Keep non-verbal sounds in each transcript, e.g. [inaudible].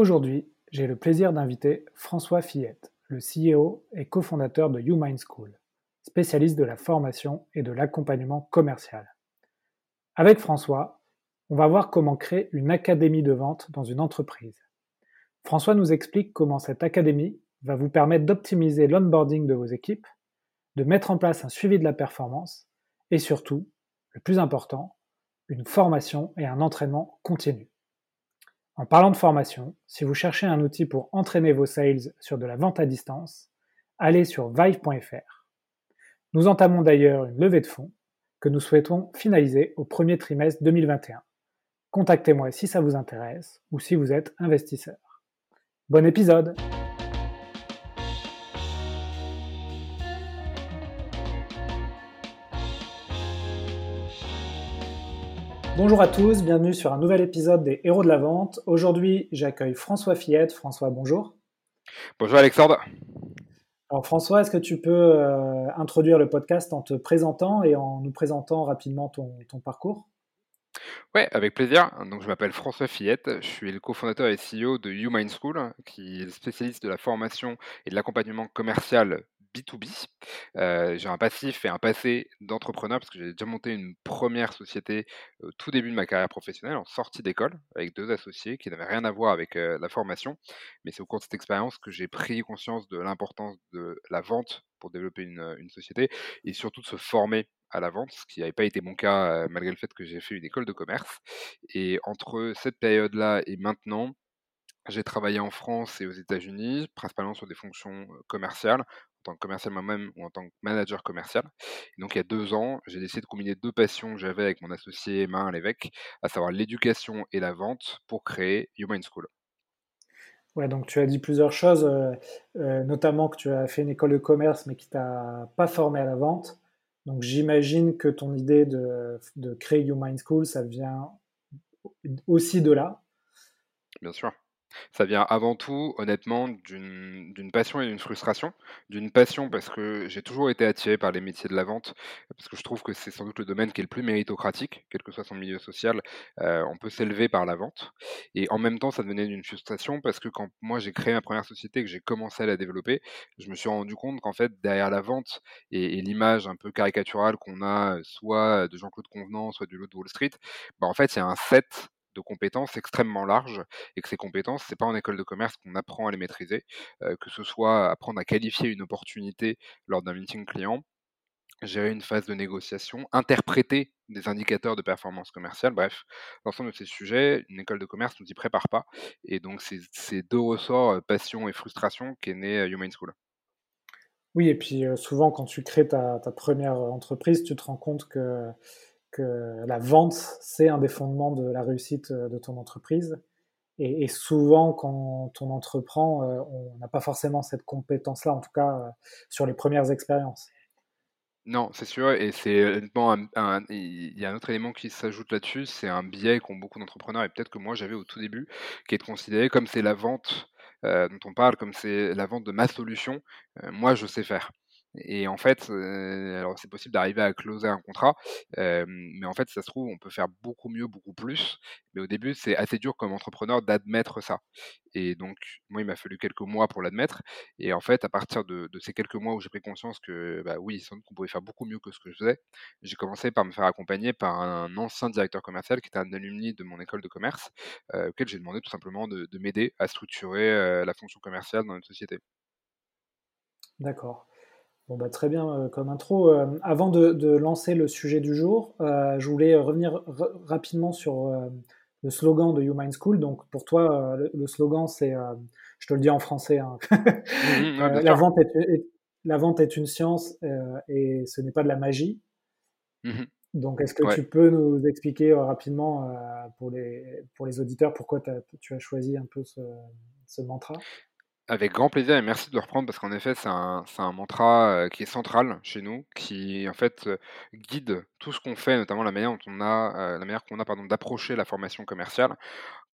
Aujourd'hui, j'ai le plaisir d'inviter François Fillette, le CEO et cofondateur de YouMind School, spécialiste de la formation et de l'accompagnement commercial. Avec François, on va voir comment créer une académie de vente dans une entreprise. François nous explique comment cette académie va vous permettre d'optimiser l'onboarding de vos équipes, de mettre en place un suivi de la performance et surtout, le plus important, une formation et un entraînement continu. En parlant de formation, si vous cherchez un outil pour entraîner vos sales sur de la vente à distance, allez sur vive.fr. Nous entamons d'ailleurs une levée de fonds que nous souhaitons finaliser au premier trimestre 2021. Contactez-moi si ça vous intéresse ou si vous êtes investisseur. Bon épisode Bonjour à tous, bienvenue sur un nouvel épisode des Héros de la Vente. Aujourd'hui, j'accueille François Fillette. François, bonjour. Bonjour Alexandre. Alors François, est-ce que tu peux euh, introduire le podcast en te présentant et en nous présentant rapidement ton, parcours? Oui, avec plaisir. Donc, je m'appelle François Fillette, je suis le cofondateur et CEO de YouMind School, qui est spécialiste de la formation et de l'accompagnement commercial B2B. j'ai un passif et un passé d'entrepreneur parce que j'ai déjà monté une première société au tout début de ma carrière professionnelle en sortie d'école avec deux associés qui n'avaient rien à voir avec la formation. Mais c'est au cours de cette expérience que j'ai pris conscience de l'importance de la vente pour développer une, une, société et surtout de se former à la vente, ce qui n'avait pas été mon cas malgré le fait que j'ai fait une école de commerce. Et entre cette période-là et maintenant, j'ai travaillé en France et aux États-Unis, principalement sur des fonctions commerciales, en tant que commercial moi-même ou en tant que manager commercial. donc il y a deux ans, j'ai décidé de combiner deux passions que j'avais avec mon associé Marin Lévesque, à savoir l'éducation et la vente, pour créer Human School. Ouais, donc tu as dit plusieurs choses, euh, euh, notamment que tu as fait une école de commerce mais qui t'a pas formé à la vente. Donc j'imagine que ton idée de, de créer Human School, ça vient aussi de là. Bien sûr. Ça vient avant tout, honnêtement, d'une passion et d'une frustration. D'une passion parce que j'ai toujours été attiré par les métiers de la vente, parce que je trouve que c'est sans doute le domaine qui est le plus méritocratique, quel que soit son milieu social, euh, on peut s'élever par la vente. Et en même temps, ça devenait d'une frustration parce que quand moi j'ai créé ma première société, que j'ai commencé à la développer, je me suis rendu compte qu'en fait, derrière la vente et, l'image un peu caricaturale qu'on a, soit de Jean-Claude Convenant, soit du lot de Wall Street, bah en fait, il y a un set de compétences extrêmement larges et que ces compétences, c'est pas en école de commerce qu'on apprend à les maîtriser, euh, que ce soit apprendre à qualifier une opportunité lors d'un meeting client, gérer une phase de négociation, interpréter des indicateurs de performance commerciale, bref, l'ensemble de ces sujets, une école de commerce ne nous y prépare pas. Et donc, c'est ces deux ressorts, euh, passion et frustration, qu'est né euh, Human School. Oui, et puis souvent, quand tu crées ta, première entreprise, tu te rends compte que que la vente, c'est un des fondements de la réussite euh, de ton entreprise. Et, souvent, quand on entreprend, euh, on n'a pas forcément cette compétence-là, en tout cas euh, sur les premières expériences. Non, c'est sûr, et c'est honnêtement, il y a un autre élément qui s'ajoute là-dessus, c'est un biais qu'ont beaucoup d'entrepreneurs, et peut-être que moi j'avais au tout début, qui est de considérer comme c'est la vente dont on parle, comme c'est la vente de ma solution, moi je sais faire. Et en fait, alors c'est possible d'arriver à closer un contrat, mais en fait, ça se trouve, on peut faire beaucoup mieux, beaucoup plus. Mais au début, c'est assez dur comme entrepreneur d'admettre ça. Et donc, moi, il m'a fallu quelques mois pour l'admettre. Et en fait, à partir de, ces quelques mois où j'ai pris conscience que, bah oui, sans doute qu'on pouvait faire beaucoup mieux que ce que je faisais, j'ai commencé par me faire accompagner par un ancien directeur commercial qui était un alumni de mon école de commerce, auquel j'ai demandé tout simplement de, m'aider à structurer la fonction commerciale dans une société. D'accord. Bon, bah, très bien euh, comme intro. Euh, avant de, lancer le sujet du jour, euh, je voulais revenir rapidement sur le slogan de Human School. Donc pour toi, le, slogan, c'est, je te le dis en français, hein. [laughs] mmh, mmh, la, vente est, la vente est une science et ce n'est pas de la magie. Mmh Donc est-ce que tu peux nous expliquer rapidement pour, les, pour les auditeurs pourquoi tu as choisi un peu ce, ce mantra? Avec grand plaisir et merci de le reprendre parce qu'en effet, c'est un, mantra qui est central chez nous, qui en fait guide tout ce qu'on fait, notamment la manière on a, la manière qu'on a pardon, d'approcher la formation commerciale.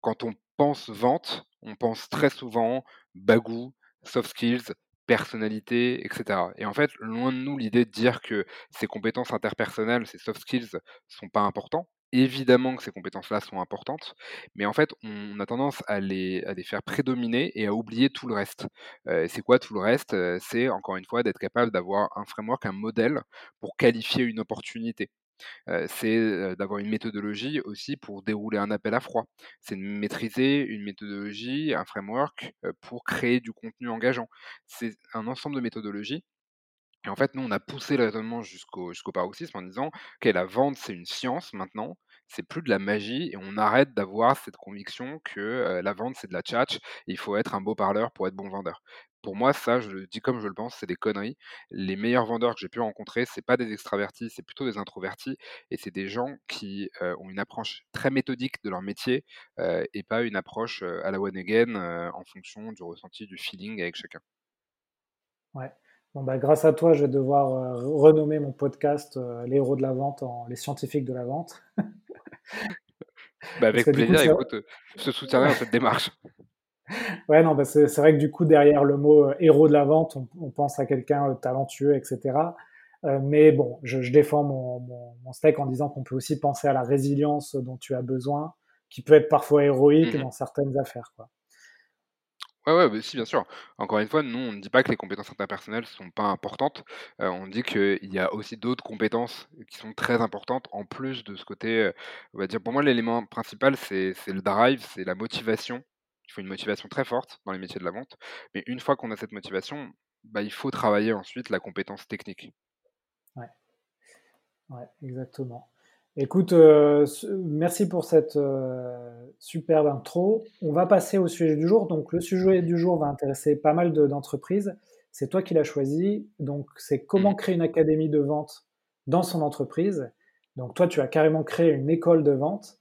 Quand on pense vente, on pense très souvent bagou, soft skills, personnalité, etc. Et en fait, loin de nous l'idée de dire que ces compétences interpersonnelles, ces soft skills sont pas importants, Évidemment que ces compétences-là sont importantes, mais en fait, on a tendance à les à les faire prédominer et à oublier tout le reste. Heu, c'est quoi tout le reste? Heu, c'est encore une fois d'être capable d'avoir un framework, un modèle pour qualifier une opportunité. Heu, c'est, d'avoir une méthodologie aussi pour dérouler un appel à froid. C'est de maîtriser une méthodologie, un framework, pour créer du contenu engageant. C'est un ensemble de méthodologies et en fait, nous, on a poussé le raisonnement jusqu'au paroxysme en disant: «OK, la vente, c'est une science maintenant, c'est plus de la magie et on arrête d'avoir cette conviction que, la vente, c'est de la tchatch et il faut être un beau parleur pour être bon vendeur». Pour moi, ça, je le dis comme je le pense, c'est des conneries. Les meilleurs vendeurs que j'ai pu rencontrer, c'est pas des extravertis, c'est plutôt des introvertis et c'est des gens qui, ont une approche très méthodique de leur métier, et pas une approche, à la one again, en fonction du ressenti, du feeling avec chacun. Ouais. Bon, bah, grâce à toi, je vais devoir, heu, renommer mon podcast, heu, «Les héros de la vente» en «Les scientifiques de la vente». Bah, avec coup, plaisir, c'est écoute, heu, je te soutiendrai dans cette démarche. [laughs] ouais, non, bah, c'est vrai que du coup, derrière le mot, héros de la vente, on on pense à quelqu'un, talentueux et cetera. Heu, mais bon, je je défends mon mon mon steak en disant qu'on peut aussi penser à la résilience dont tu as besoin, qui peut être parfois héroïque Mmh dans certaines affaires, quoi. Ouais, ouais, bah, si, bien sûr. Encore une fois, nous, on ne dit pas que les compétences interpersonnelles sont pas importantes. Heu, on dit qu'il y a aussi d'autres compétences qui sont très importantes en plus de ce côté, heu, on dire pour moi, l'élément principal, c'est c'est le drive, c'est la motivation. Il faut une motivation très forte dans les métiers de la vente. Mais une fois qu'on a cette motivation, bah, il faut travailler ensuite la compétence technique. Ouais. Ouais, exactement. Écoute, ce merci pour cette, heu, superbe intro. On va passer au sujet du jour. Donc le sujet du jour va intéresser pas mal de d'entreprises. C'est toi qui l'as choisi. Donc c'est comment créer une académie de vente dans son entreprise. Donc toi, tu as carrément créé une école de vente,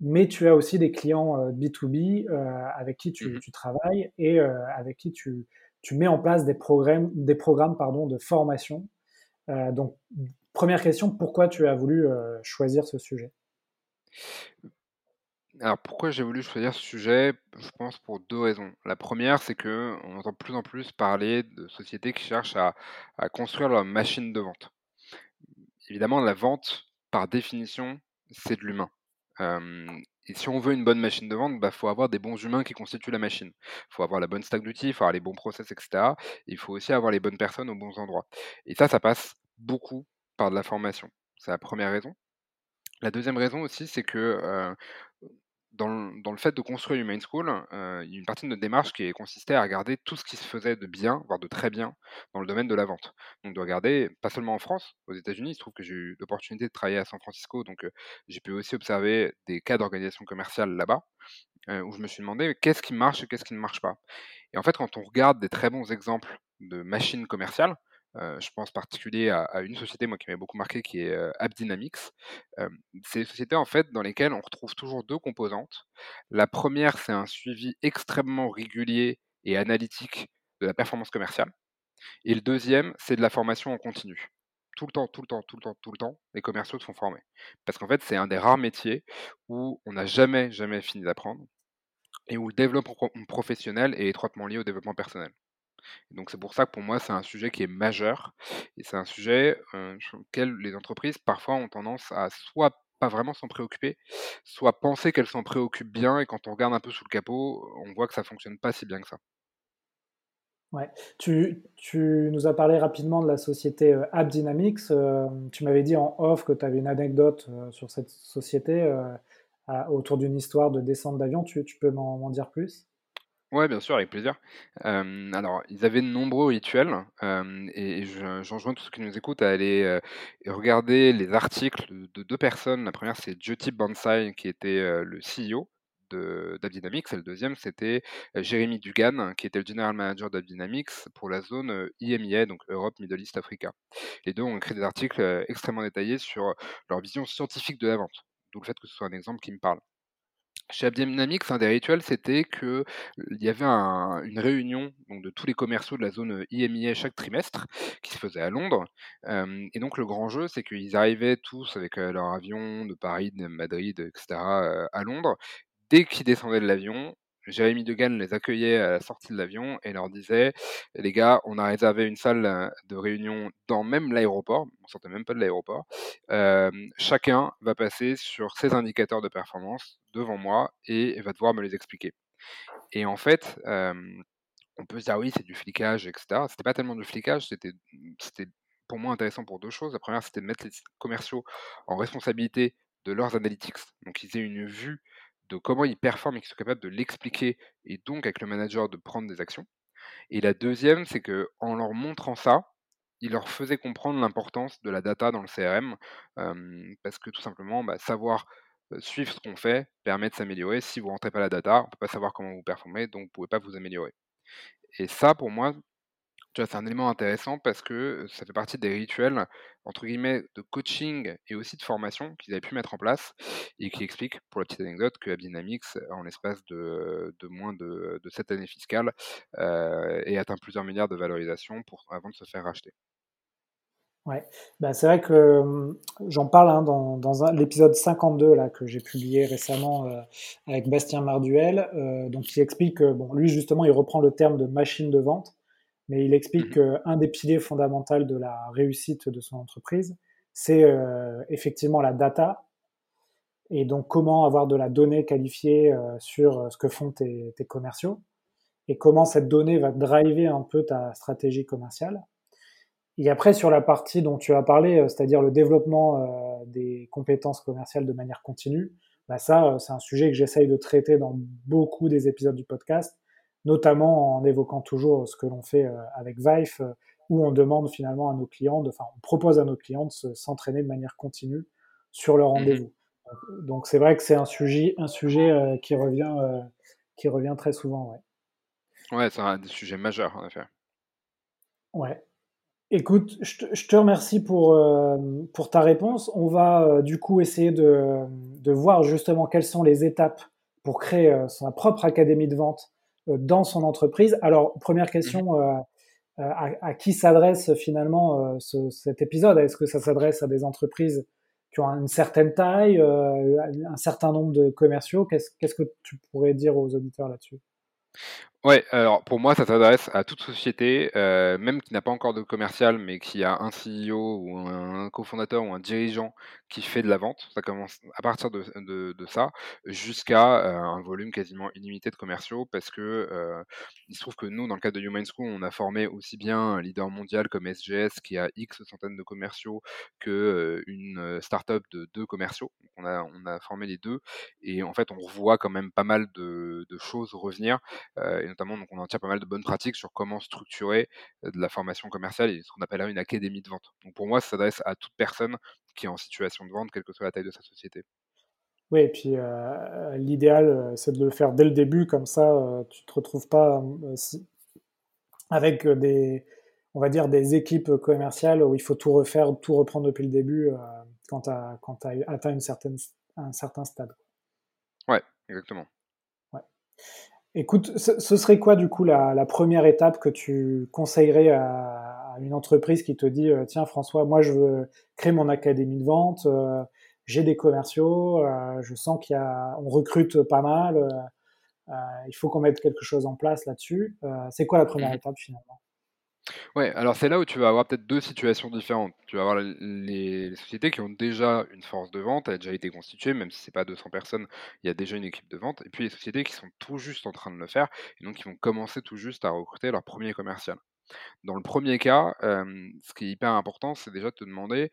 mais tu as aussi des clients, heu, B2B, heu, avec qui tu tu travailles et avec qui tu tu mets en place des programmes des programmes, pardon, de formation. Donc Première question, pourquoi tu as voulu, heu, choisir ce sujet? Alors pourquoi j'ai voulu choisir ce sujet? Je pense pour 2 raisons. La première, c'est que on entend de plus en plus parler de sociétés qui cherchent à construire leur machine de vente. Évidemment, la vente, par définition, c'est de l'humain. Et si on veut une bonne machine de vente, bah, faut avoir des bons humains qui constituent la machine. Il Faut avoir la bonne stack d'outils, il faut avoir les bons process et cetera. Il faut aussi avoir les bonnes personnes aux bons endroits et ça, ça passe beaucoup par de la formation. C'est la première raison. La deuxième raison aussi, c'est que, dans le dans le fait de construire Human School, il y a une partie de notre démarche qui consistait à regarder tout ce qui se faisait de bien, voire de très bien, dans le domaine de la vente. Donc de regarder, pas seulement en France, aux États-Unis, il se trouve que j'ai eu l'opportunité de travailler à San Francisco, donc j'ai pu aussi observer des cas d'organisation commerciale là-bas, où je me suis demandé: «Qu'est-ce qui marche et qu'est-ce qui ne marche pas?» Et en fait, quand on regarde des très bons exemples de machines commerciales, heu, je pense en particulier à une société, moi, qui m'avait beaucoup marqué, qui est, heu, AppDynamics. Hem, c'est des sociétés, en fait, dans lesquelles on retrouve toujours 2 composantes. La première, c'est un suivi extrêmement régulier et analytique de la performance commerciale et le deuxième, c'est de la formation en continu. Tout le temps, tout le temps, tout le temps, tout le temps, les commerciaux se font former. Parce qu'en fait, c'est un des rares métiers où on n'a jamais, jamais fini d'apprendre et où le développement pro professionnel est étroitement lié au développement personnel. Donc c'est pour ça que pour moi, c'est un sujet qui est majeur et c'est un sujet, sur lequel les entreprises parfois ont tendance à soit pas vraiment s'en préoccuper, soit penser qu'elles s'en préoccupent bien et quand on regarde un peu sous le capot, on voit que ça fonctionne pas si bien que ça. Ouais. Tu tu nous as parlé rapidement de la société, heu, AppDynamics, hem, tu m'avais dit en off que tu avais une anecdote, sur cette société, autour d'une histoire de descente d'avion. Tu tu peux m'en dire plus? Ouais, bien sûr, avec plaisir. Alors, ils avaient de nombreux rituels, et je j'enjoins tous ceux qui nous écoutent à aller, regarder les articles de 2 personnes. La première, c'est Jyoti Bansal qui était, le CEO d'AppDynamics et le deuxième, c'était, Jérémy Dugan, qui était le general manager d'AppDynamics pour la zone, heu, IMEA, donc Europe, Middle East, Africa. Les 2 ont écrit des articles, extrêmement détaillés sur leur vision scientifique de la vente, d'où le fait que ce soit un exemple qui me parle. Chez AppDynamics, un des rituels, c'était qu'il y avait un une réunion de tous les commerciaux de la zone, heu, IMIA chaque trimestre qui se faisait à Londres. Et donc le grand jeu, c'est qu'ils arrivaient tous avec, heu, leur avion de Paris, de Madrid et cetera, heu, à Londres. Dès qu'ils descendaient de l'avion, Jérémy Degan les accueillait à la sortie de l'avion et leur disait Les gars, on a réservé une salle de réunion dans même l'aéroport, on sortait même pas de l'aéroport. chacun va passer sur ses indicateurs de performance devant moi et va devoir me les expliquer. Et en fait, on peut se dire oui, c'est du flicage, etc. C'était pas tellement du flicage, c'était, c'était pour moi intéressant pour deux choses. La première, c'était de mettre les commerciaux en responsabilité de leurs analytics. Donc, ils aient une vue de comment ils performent et qu'ils soient capables de l'expliquer et donc avec le manager de prendre des actions. Et la deuxième, c'est que en leur montrant ça, il leur faisait comprendre l'importance de la data dans le CRM, parce que tout simplement, bah, savoir suivre ce qu'on fait permet de s'améliorer. Si vous ne rentrez pas la data, on ne peut pas savoir comment vous performez, donc vous ne pouvez pas vous améliorer. Et ça, pour moi, c'est un élément intéressant parce que ça fait partie des rituels, entre guillemets, de coaching et aussi de formation qu'ils avaient pu mettre en place et qui expliquent, pour la petite anecdote, que Abdynamics, en l'espace de, moins de, de 7 années fiscales, euh, ait atteint plusieurs milliards de valorisation pour, avant de se faire racheter. Ouais, bah, c'est vrai que j'en parle hein, dans, dans l'épisode 52 là, que j'ai publié récemment avec Bastien Marduel, euh, donc qui explique que bon, lui justement il reprend le terme de machine de vente mais il explique mmh qu'un des piliers fondamentaux de la réussite de son entreprise, c'est euh, effectivement la data, et donc comment avoir de la donnée qualifiée euh, sur euh, ce que font tes, commerciaux, et comment cette donnée va driver un peu ta stratégie commerciale. Et après, sur la partie dont tu as parlé, c'est-à-dire le développement des compétences commerciales de manière continue, bah ça, c'est un sujet que j'essaye de traiter dans beaucoup des épisodes du podcast notamment en évoquant toujours ce que l'on fait euh, avec Vive, euh, où on demande finalement à nos clients, de, enfin, on propose à nos clients de s'entraîner de manière continue sur leur mmh rendez-vous. Donc c'est vrai que c'est un sujet, un sujet euh, qui revient, qui revient très souvent. Ouais, ouais c'est un des sujets majeurs en effet. Ouais. Écoute, je te, remercie pour, pour ta réponse. On va du coup essayer de, de, voir justement quelles sont les étapes pour créer sa propre académie de vente dans son entreprise. Alors, première question, mhm. euh, euh, à, qui s'adresse finalement cet épisode? Est-ce que ça s'adresse à des entreprises qui ont une certaine taille, un certain nombre de commerciaux? Qu'est-ce que tu pourrais dire aux auditeurs là-dessus? Ouais, alors pour moi, ça s'adresse à toute société, euh, même qui n'a pas encore de commercial, mais qui a un CEO ou un cofondateur ou un dirigeant qui fait de la vente. Ça commence à partir de, de, ça jusqu'à euh, un volume quasiment illimité de commerciaux parce que euh, il se trouve que nous, dans le cadre de Human School, on a formé aussi bien un leader mondial comme SGS qui a X centaines de commerciaux que une startup de deux commerciaux. on a, formé les deux et en fait, on revoit quand même pas mal de choses revenir et notamment donc on en tient pas mal de bonnes pratiques sur comment structurer de la formation commerciale et ce qu'on appelle une académie de vente. Donc pour moi, ça s'adresse à toute personne qui est en situation de vente, quelle que soit la taille de sa société. Oui, et puis l'idéal, c'est de le faire dès le début, comme ça, tu ne te retrouves pas avec des, on va dire, des équipes commerciales où il faut tout refaire, tout reprendre depuis le début quand tu as, atteint une certaine, un certain stade. Ouais, exactement. Écoute, ce, serait quoi du coup la, première étape que tu conseillerais à, une entreprise qui te dit euh, tiens François, moi je veux créer mon académie de vente, euh, j'ai des commerciaux, euh, je sens qu'il y a, on recrute pas mal, il faut qu'on mette quelque chose en place là-dessus. c'est quoi la première mmh étape finalement? Ouais, alors c'est là où tu vas avoir peut-être deux situations différentes. Tu vas avoir les sociétés qui ont déjà une force de vente, elle a déjà été constituée, même si c'est pas 200 personnes, il y a déjà une équipe de vente. Et puis les sociétés qui sont tout juste en train de le faire, et donc qui vont commencer tout juste à recruter leur premier commercial. Dans le premier cas, ce qui est hyper important, c'est déjà de te demander,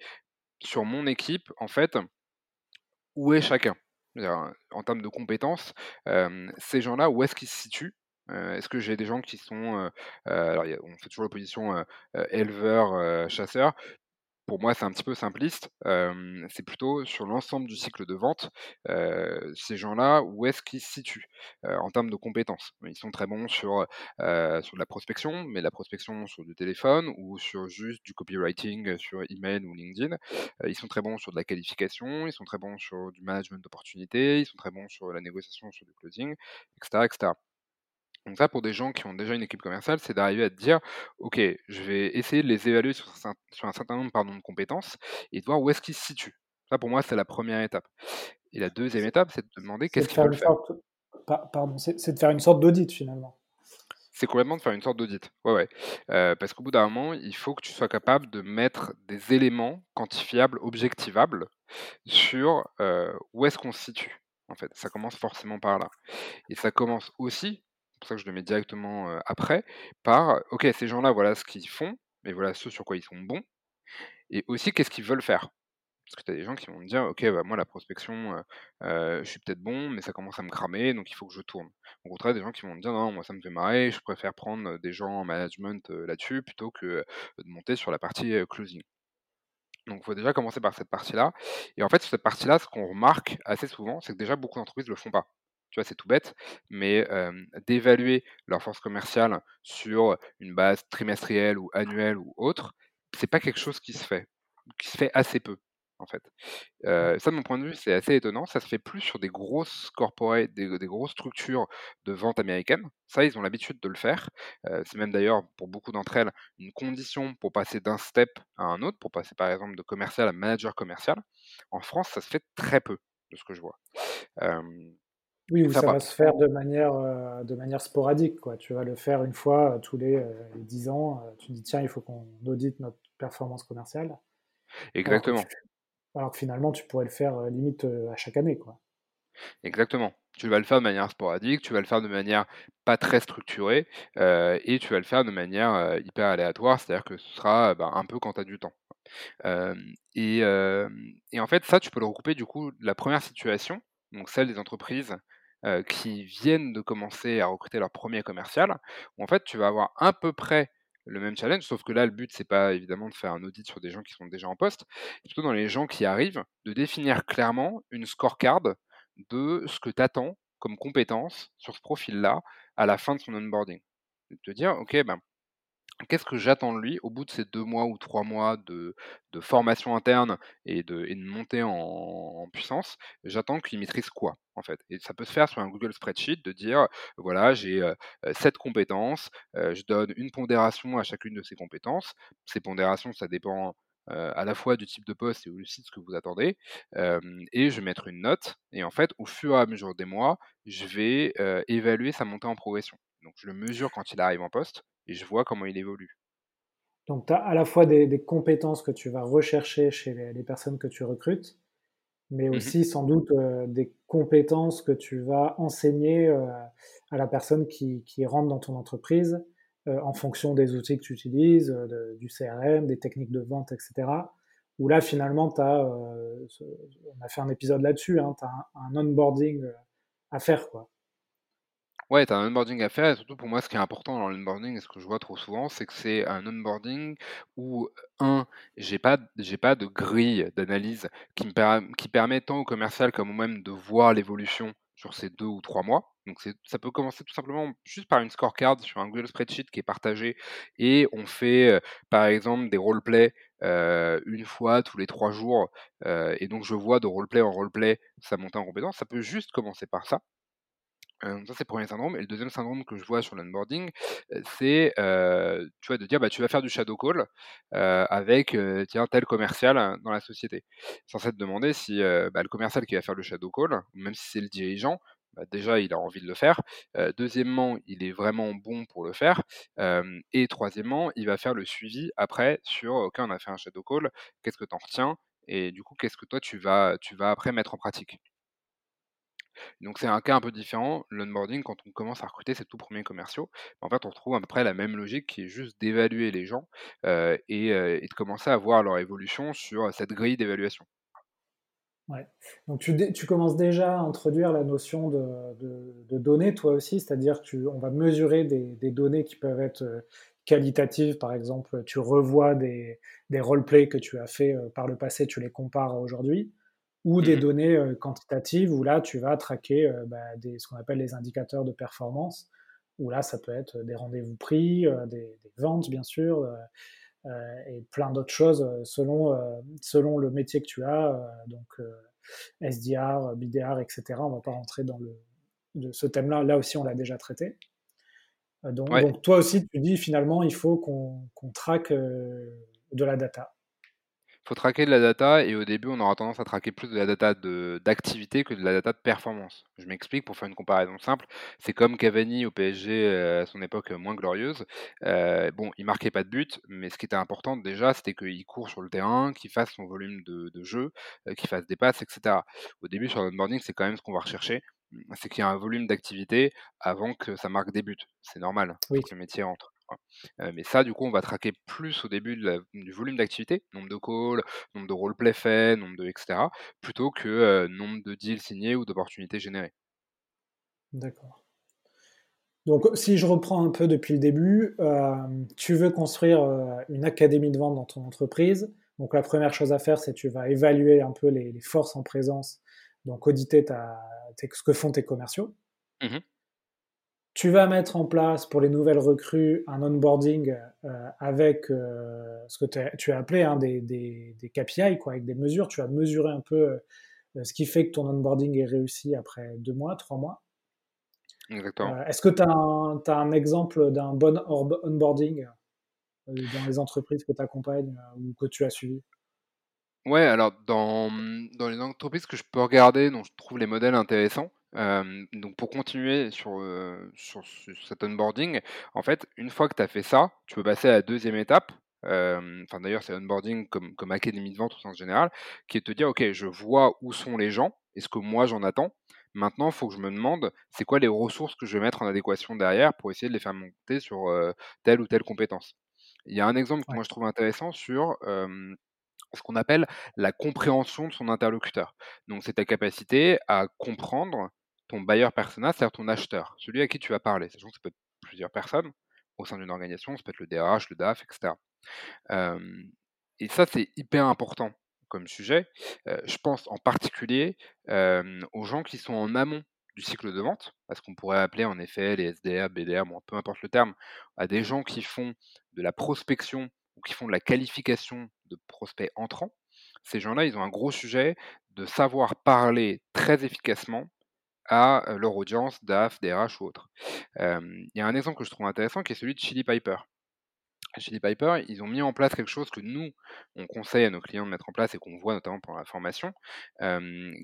sur mon équipe, en fait, où est chacun? en termes de compétences, ces gens-là, où est-ce qu'ils se situent? Est-ce que j'ai des gens qui sont, alors on fait toujours l'opposition, éleveur, chasseur. Pour moi, c'est un petit peu simpliste. c'est plutôt sur l'ensemble du cycle de vente, ces gens-là, où est-ce qu'ils se situent en termes de compétences? Ils sont très bons sur, sur de la prospection, mais la prospection sur du téléphone ou sur juste du copywriting, sur email ou LinkedIn. ils sont très bons sur de la qualification, ils sont très bons sur du management d'opportunités, ils sont très bons sur la négociation, sur du closing, etc., etc. Donc ça, pour des gens qui ont déjà une équipe commerciale, c'est d'arriver à te dire, OK, je vais essayer de les évaluer sur un, certain nombre pardon, de compétences et de voir où est-ce qu'ils se situent. Ça, pour moi, c'est la première étape. Et la deuxième étape, c'est de te demander qu'est-ce qu'ils veulent faire. pardon, c'est de faire une sorte d'audit finalement. C'est complètement de faire une sorte d'audit. Ouais, ouais. Euh, parce qu'au bout d'un moment, il faut que tu sois capable de mettre des éléments quantifiables, objectivables sur où est-ce qu'on se situe. En fait, ça commence forcément par là. Et ça commence aussi, pour ça que je le mets directement après, par OK, ces gens-là, voilà ce qu'ils font, mais voilà ce sur quoi ils sont bons, et aussi qu'est-ce qu'ils veulent faire. Parce que tu as des gens qui vont me dire, OK, bah, moi, la prospection, je suis peut-être bon, mais ça commence à me cramer, donc il faut que je tourne. Au contraire, des gens qui vont me dire, non, moi, ça me fait marrer, je préfère prendre des gens en management là-dessus plutôt que de monter sur la partie closing. Donc, il faut déjà commencer par cette partie-là. Et en fait, sur cette partie-là, ce qu'on remarque assez souvent, c'est que déjà beaucoup d'entreprises ne le font pas. Tu vois, c'est tout bête, mais d'évaluer leur force commerciale sur une base trimestrielle ou annuelle ou autre, c'est pas quelque chose qui se fait, qui se fait assez peu en fait. ça, de mon point de vue, c'est assez étonnant. Ça se fait plus sur des grosses corporates, des, grosses structures de vente américaines. Ça, ils ont l'habitude de le faire. c'est même d'ailleurs, pour beaucoup d'entre elles, une condition pour passer d'un step à un autre, pour passer par exemple de commercial à manager commercial. En France, ça se fait très peu, de ce que je vois. Oui, ça, va se faire de manière, de manière sporadique. Quoi. Tu vas le faire une fois tous les, les 10 ans. tu dis, tiens, il faut qu'on audite notre performance commerciale. Exactement. Alors que finalement, tu pourrais le faire limite à chaque année. Quoi. Exactement. Tu vas le faire de manière sporadique, tu vas le faire de manière pas très structurée, et tu vas le faire de manière hyper aléatoire, c'est-à-dire que ce sera bah, un peu quand tu as du temps. et, et, en fait, ça, tu peux le regrouper du coup la première situation, donc celle des entreprises qui viennent de commencer à recruter leur premier commercial, où en fait, tu vas avoir à peu près le même challenge, sauf que là, le but, c'est pas évidemment de faire un audit sur des gens qui sont déjà en poste, c'est plutôt dans les gens qui arrivent, de définir clairement une scorecard de ce que tu attends comme compétence sur ce profil-là à la fin de son onboarding. De te dire, OK, ben, Qu'est-ce que j'attends de lui au bout de ces deux mois ou trois mois de, formation interne et de, et de montée en, puissance J'attends qu'il maîtrise quoi, en fait? Et ça peut se faire sur un Google Spreadsheet de dire voilà, j'ai sept compétences, je donne une pondération à chacune de ces compétences. Ces pondérations, ça dépend à la fois du type de poste et aussi de ce que vous attendez. et je vais mettre une note. Et en fait, au fur et à mesure des mois, je vais évaluer sa montée en progression. Donc je le mesure quand il arrive en poste et je vois comment il évolue. Donc tu as à la fois des, compétences que tu vas rechercher chez les, personnes que tu recrutes, mais mmh aussi sans doute euh, des compétences que tu vas enseigner euh, à la personne qui, rentre dans ton entreprise euh, en fonction des outils que tu utilises, du CRM, des techniques de vente, etc. Où là, finalement, as, on a fait un épisode là-dessus, hein, tu as un, un, onboarding à faire. Quoi. Ouais, tu un onboarding à faire et surtout pour moi, ce qui est important dans l'onboarding et ce que je vois trop souvent, c'est que c'est un onboarding où, un, j'ai pas j'ai pas de grille d'analyse qui me qui permet tant au commercial comme au même de voir l'évolution sur ces deux ou trois mois. Donc ça peut commencer tout simplement juste par une scorecard sur un Google Spreadsheet qui est partagé et on fait, par exemple, des roleplays, une fois tous les trois jours, et donc je vois de roleplay en roleplay sa montée en compétence. Ça peut juste commencer par ça ça, c'est le premier syndrome. Et le deuxième syndrome que je vois sur l'onboarding, c'est tu vois, de dire bah, tu vas faire du shadow call avec tel commercial hein, dans la société. Sans te demander si bah, le commercial qui va faire le shadow call, même si c'est le dirigeant, bah, déjà, il a envie de le faire. deuxièmement, il est vraiment bon pour le faire. et troisièmement, il va faire le suivi après sur OK, on a fait un shadow call, qu'est-ce que tu en retiens? Et du coup, qu'est-ce que toi, tu vas, tu vas après mettre en pratique? Donc c'est un cas un peu différent. L'onboarding, quand on commence à recruter ses tout premiers commerciaux, en fait, on retrouve à peu près la même logique qui est juste d'évaluer les gens et, de commencer à voir leur évolution sur cette grille d'évaluation. Ouais. Donc tu, commences déjà à introduire la notion de, données, toi aussi, c'est-à-dire qu'on va mesurer des, données qui peuvent être qualitatives, par exemple, tu revois des, des roleplays que tu as fait par le passé, tu les compares à aujourd'hui ou des mmh données quantitatives où là, tu vas traquer bah, des, ce qu'on appelle les indicateurs de performance, où là, ça peut être des rendez-vous pris, des, ventes, bien sûr, et plein d'autres choses selon, selon le métier que tu as, donc SDR, BDR, etc. On ne va pas rentrer dans le, ce thème-là. Là aussi, on l'a déjà traité. Donc, donc, toi aussi, tu dis finalement, il faut qu'on traque de la data. Faut traquer de la data et au début, on aura tendance à traquer plus de la data d'activité que de la data de performance. Je m'explique pour faire une comparaison simple. C'est comme Cavani au PSG euh, à son époque moins glorieuse. Euh, bon, il marquait pas de but, mais ce qui était important déjà, c'était qu'il court sur le terrain, qu'il fasse son volume de, jeu, euh, qu'il fasse des passes, etc. Au début, sur l'onboarding, c'est quand même ce qu'on va rechercher c'est qu'il y a un volume d'activité avant que ça marque des buts. C'est normal, oui. que le métier mais ça, du coup, on va traquer plus au début du volume d'activité, nombre de calls, nombre de roleplay faits, nombre de etc., plutôt que nombre de deals signés ou d'opportunités générées. D'accord. Donc, si je reprends un peu depuis le début, tu veux construire une académie de vente dans ton entreprise. Donc, la première chose à faire, c'est tu vas évaluer un peu les, forces en présence, donc auditer ta, ce que font tes commerciaux. Mmh tu vas mettre en place pour les nouvelles recrues un onboarding euh, avec euh, ce que tu as appelé hein, des, des, des, KPI, quoi, avec des mesures. Tu vas mesurer un peu euh, ce qui fait que ton onboarding est réussi après deux mois, trois mois. Exactement. Est-ce que tu as, un exemple d'un bon onboarding dans les entreprises que tu accompagnes ou que tu as suivies? Ouais, alors dans, dans les entreprises que je peux regarder, dont je trouve les modèles intéressants, donc pour continuer sur, sur cet onboarding, en fait, une fois que tu as fait ça, tu peux passer à la deuxième étape. enfin d'ailleurs, c'est onboarding comme, comme académie de vente au sens général, qui est de te dire, OK, je vois où sont les gens, et ce que moi j'en attends. Maintenant, il faut que je me demande, c'est quoi les ressources que je vais mettre en adéquation derrière pour essayer de les faire monter sur telle ou telle compétence? Il y a un exemple que moi je trouve intéressant sur ce qu'on appelle la compréhension de son interlocuteur. Donc c'est ta capacité à comprendre ton buyer persona, c'est-à-dire ton acheteur, celui à qui tu vas parler. Sachant que ça peut être plusieurs personnes au sein d'une organisation, ça peut être le DRH, le DAF, etc. et ça, c'est hyper important comme sujet. je pense en particulier aux gens qui sont en amont du cycle de vente, parce qu'on pourrait appeler en effet les SDR, BDR, bon, peu importe le terme, à des gens qui font de la prospection ou qui font de la qualification de prospects entrants. Ces gens-là, ils ont un gros sujet de savoir parler très efficacement à leur audience, DAF, DRH ou autre. Il y a un exemple que je trouve intéressant qui est celui de Chili Piper. Chili Piper, ils ont mis en place quelque chose que nous, on conseille à nos clients de mettre en place et qu'on voit notamment pendant la formation,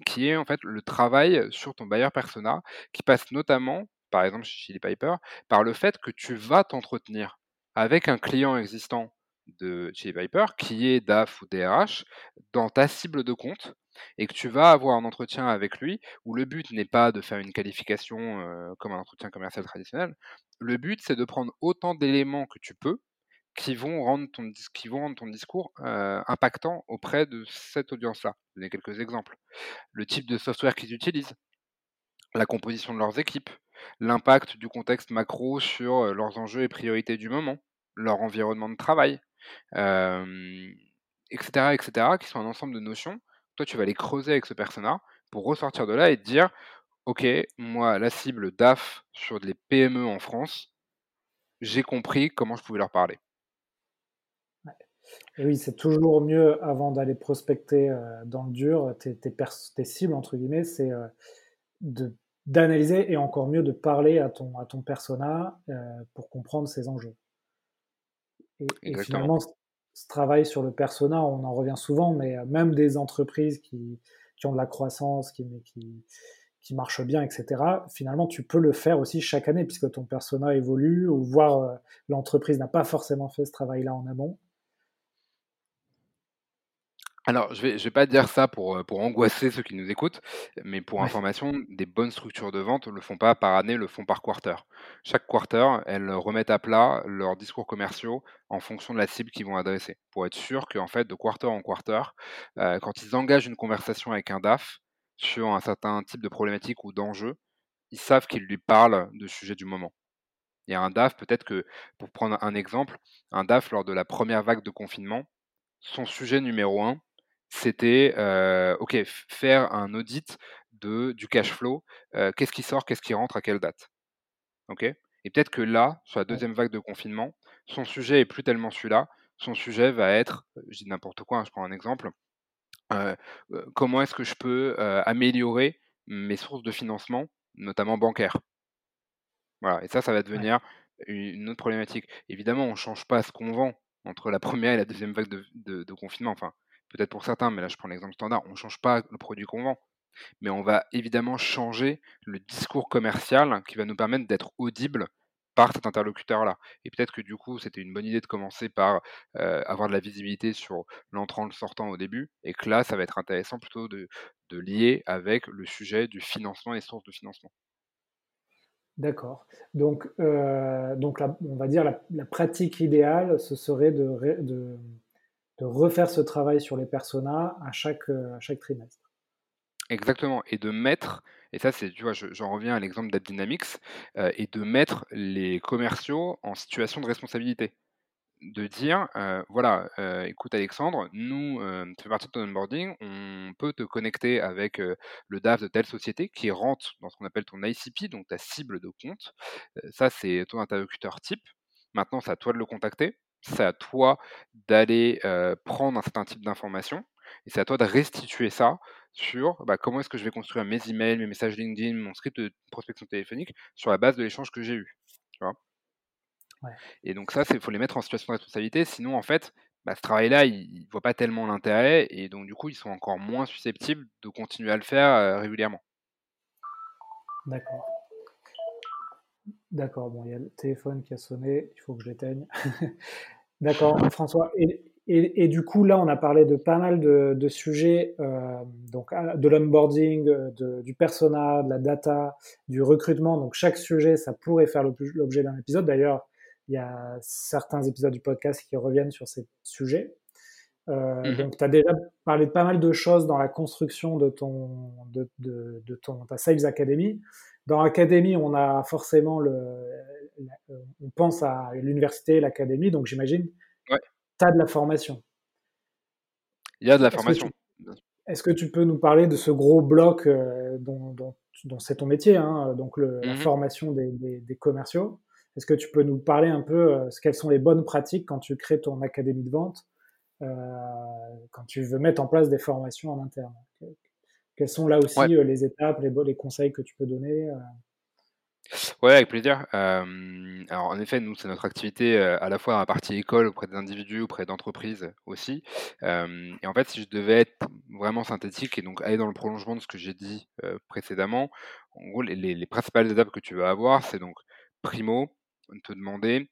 qui est en fait le travail sur ton buyer persona, qui passe notamment, par exemple chez Chili Piper, par le fait que tu vas t'entretenir avec un client existant de Chili Piper, qui est DAF ou DRH, dans ta cible de compte, et que tu vas avoir un entretien avec lui où le but n'est pas de faire une qualification euh, comme un entretien commercial traditionnel. Le but, c'est de prendre autant d'éléments que tu peux qui vont rendre ton, discours euh, impactant auprès de cette audience-là. Je vais donner quelques exemples. Le type de software qu'ils utilisent, la composition de leurs équipes, l'impact du contexte macro sur euh, leurs enjeux et priorités du moment, leur environnement de travail, etc., etc., qui sont un ensemble de notions toi, tu vas les creuser avec ce persona pour ressortir de là et te dire, OK, moi, la cible DAF sur les PME en France, j'ai compris comment je pouvais leur parler. oui, c'est toujours mieux avant d'aller prospecter euh, dans le dur tes, cibles, entre guillemets, c'est euh, d'analyser et encore mieux de parler à ton, à ton persona euh, pour comprendre ses enjeux. Et, et finalement, travail sur le persona, on en revient souvent, mais euh, même des entreprises qui, ont de la croissance, qui, qui, qui marchent bien, etc., finalement, tu peux le faire aussi chaque année, puisque ton persona évolue, ou voir euh, l'entreprise n'a pas forcément fait ce travail-là en amont. Alors, je vais, je vais pas dire ça pour, euh, pour angoisser ceux qui nous écoutent, mais pour information, des bonnes structures de vente ne le font pas par année, le font par quarter. Chaque quarter, elles remettent à plat leurs discours commerciaux en fonction de la cible qu'ils vont adresser, pour être sûr qu'en fait, de quarter en quarter, euh, quand ils engagent une conversation avec un DAF sur un certain type de problématique ou d'enjeu, ils savent qu'ils lui parlent de sujet du moment. Il y a un DAF, peut-être que, pour prendre un exemple, un DAF lors de la première vague de confinement, son sujet numéro un, c'était OK, faire un audit de, du cash flow. qu'est-ce qui sort, qu'est-ce qui rentre, à quelle date OK? Et peut-être que là, sur la deuxième vague de confinement, son sujet est plus tellement celui-là. Son sujet va être, je dis n'importe quoi, hein, je prends un exemple. comment est-ce que je peux améliorer mes sources de financement, notamment bancaires? Voilà, et ça, ça va devenir une autre problématique. Évidemment, on ne change pas ce qu'on vend entre la [laughs] première et la deuxième vague de, de confinement. Enfin, peut-être pour certains, mais là je prends l'exemple standard, on ne change pas le produit qu'on vend, mais on va évidemment changer le discours commercial qui va nous permettre d'être audible par cet interlocuteur-là. Et peut-être que du coup, c'était une bonne idée de commencer par avoir de la visibilité sur l'entrant, le sortant au début, et que là, ça va être intéressant plutôt de, lier avec le sujet du financement et sources de financement. D'accord. Donc, donc on va dire la, la, pratique idéale, ce serait de, de, de, refaire ce travail sur les personas à chaque, à chaque trimestre. Exactement. Et de mettre et ça, c'est, tu vois, j'en reviens à l'exemple d'AppDynamics, euh, et de mettre les commerciaux en situation de responsabilité. De dire, euh, voilà, euh, écoute Alexandre, nous, tu fais partie de ton onboarding, on peut te connecter avec le DAF de telle société qui rentre dans ce qu'on appelle ton ICP, donc ta cible de compte. ça, c'est ton interlocuteur type. Maintenant, c'est à toi de le contacter. C'est à toi d'aller prendre un certain type d'informations et c'est à toi de restituer ça sur bah, comment est-ce que je vais construire mes emails, mes messages LinkedIn, mon script de prospection téléphonique sur la base de l'échange que j'ai eu. Et donc ça, il faut les mettre en situation de responsabilité, sinon en fait, bah, ce travail-là, ils ne voient pas tellement l'intérêt, et donc du coup, ils sont encore moins susceptibles de continuer à le faire euh, régulièrement. D'accord. D'accord, bon, il y a le téléphone qui a sonné, il faut que je l'éteigne. [laughs] D'accord, François. Et, et, du coup, là, on a parlé de pas mal de, sujets, euh, donc de l'onboarding, du persona, de la data, du recrutement. Donc, chaque sujet, ça pourrait faire l'objet d'un épisode. D'ailleurs, il y a certains épisodes du podcast qui reviennent sur ces sujets. Euh, mhm. Donc, tu as déjà parlé de pas mal de choses dans la construction de ton, de, de, ton, ta Sales Academy. Dans l'académie, on a forcément le, on pense à l'université, l'académie. Donc, j'imagine tu as de la formation. Il y a de la formation. Est-ce que tu peux nous parler de ce gros bloc euh, dont, c'est ton métier, hein, donc la mmh formation des, commerciaux? Est-ce que tu peux nous parler un peu euh, quelles sont les bonnes pratiques quand tu crées ton académie de vente, euh, quand tu veux mettre en place des formations en interne? Quelles sont là aussi les étapes, les, les conseils que tu peux donner Ouais, avec plaisir. alors en effet, nous, c'est notre activité, à la fois dans la partie école auprès des individus, auprès d'entreprises aussi. et en fait, si je devais être vraiment synthétique et donc aller dans le prolongement de ce que j'ai dit, précédemment, en gros, les les principales étapes que tu vas avoir, c'est donc primo, te demander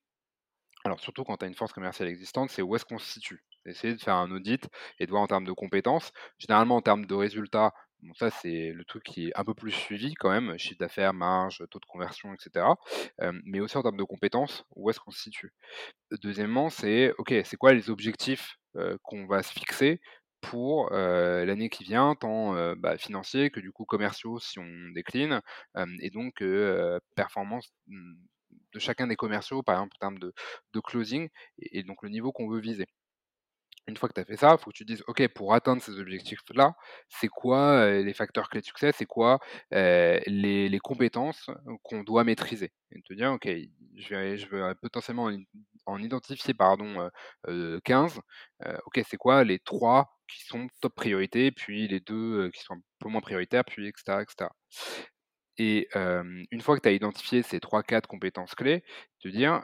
alors surtout quand tu as une force commerciale existante, c'est où est-ce qu'on se situe? Essayer de faire un audit et de voir en termes de compétences. Généralement, en termes de résultats, Bon, ça, c'est le truc qui est un peu plus suivi quand même, chiffre d'affaires, marge, taux de conversion, etc. mais aussi en termes de compétences, où est-ce qu'on se situe? Deuxièmement, c'est OK, c'est quoi les objectifs qu'on va se fixer pour l'année qui vient, tant bah, financiers que du coup commerciaux si on décline, et donc performance mmh, de chacun des commerciaux, par exemple en termes de, closing, et donc le niveau qu'on veut viser? Une fois que tu as fait ça, il faut que tu dises, OK, pour atteindre ces objectifs-là, c'est quoi les facteurs clés de succès, c'est quoi les, compétences qu'on doit maîtriser? Et te dire, OK, je vais, je vais potentiellement en, identifier pardon, 15. OK, c'est quoi les trois qui sont top priorité, puis les deux qui sont un peu moins prioritaires, puis etc. etc. Et une fois que tu as identifié ces 3-4 compétences clés, te dire,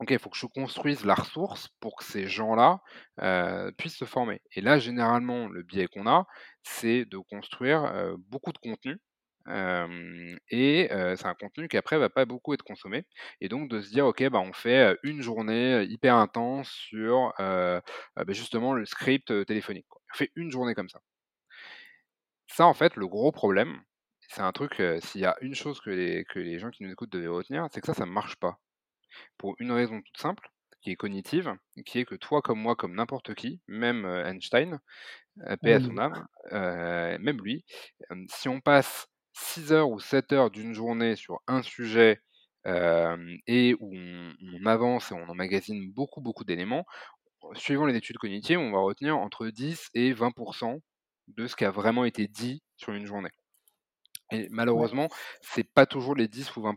OK, il faut que je construise la ressource pour que ces gens-là puissent se former. Et là, généralement, le biais qu'on a, c'est de construire beaucoup de contenu. et c'est un contenu qui après va pas beaucoup être consommé. Et donc de se dire, OK, bah, on fait une journée hyper intense sur bah, justement le script téléphonique. On fait une journée comme ça. Ça, en fait, le gros problème, c'est un truc, s'il y a une chose que les, que les gens qui nous écoutent devaient retenir, c'est que ça, ça ne marche pas. Pour une raison toute simple, qui est cognitive, qui est que toi comme moi, comme n'importe qui, même Einstein, paix à son âme, même lui, si on passe 6 heures ou 7 heures d'une journée sur un sujet et où on, avance et on emmagasine beaucoup, beaucoup d'éléments, suivant les études cognitives, on va retenir entre 10 et 20% de ce qui a vraiment été dit sur une journée. Et malheureusement, c'est pas toujours les 10 ou 20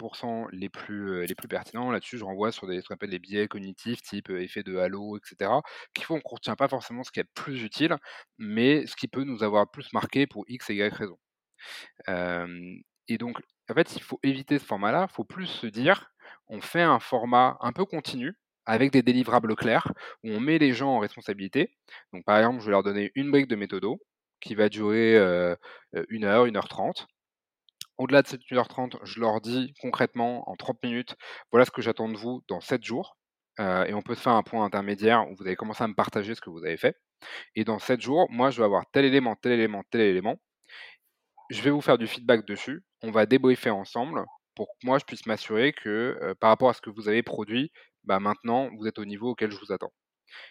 les plus, les plus pertinents. Là-dessus, je renvoie sur des, ce qu'on appelle les biais cognitifs, type effet de halo, etc., qui font qu'on retient pas forcément ce qui est plus utile, mais ce qui peut nous avoir plus marqué pour X et Y raison. et donc, en fait, il faut éviter ce format-là. Il faut plus se dire, on fait un format un peu continu, avec des délivrables clairs, où on met les gens en responsabilité. Donc par exemple, je vais leur donner une brique de méthodo qui va durer euh, une heure, une heure trente. Au-delà de cette 1h30, je leur dis concrètement en 30 minutes, voilà ce que j'attends de vous dans 7 jours. Euh, et on peut se faire un point intermédiaire où vous allez commencer à me partager ce que vous avez fait. Et dans 7 jours, moi, je vais avoir tel élément, tel élément, tel élément. Je vais vous faire du feedback dessus. On va débriefer ensemble pour que moi, je puisse m'assurer que euh, par rapport à ce que vous avez produit, bah, maintenant, vous êtes au niveau auquel je vous attends.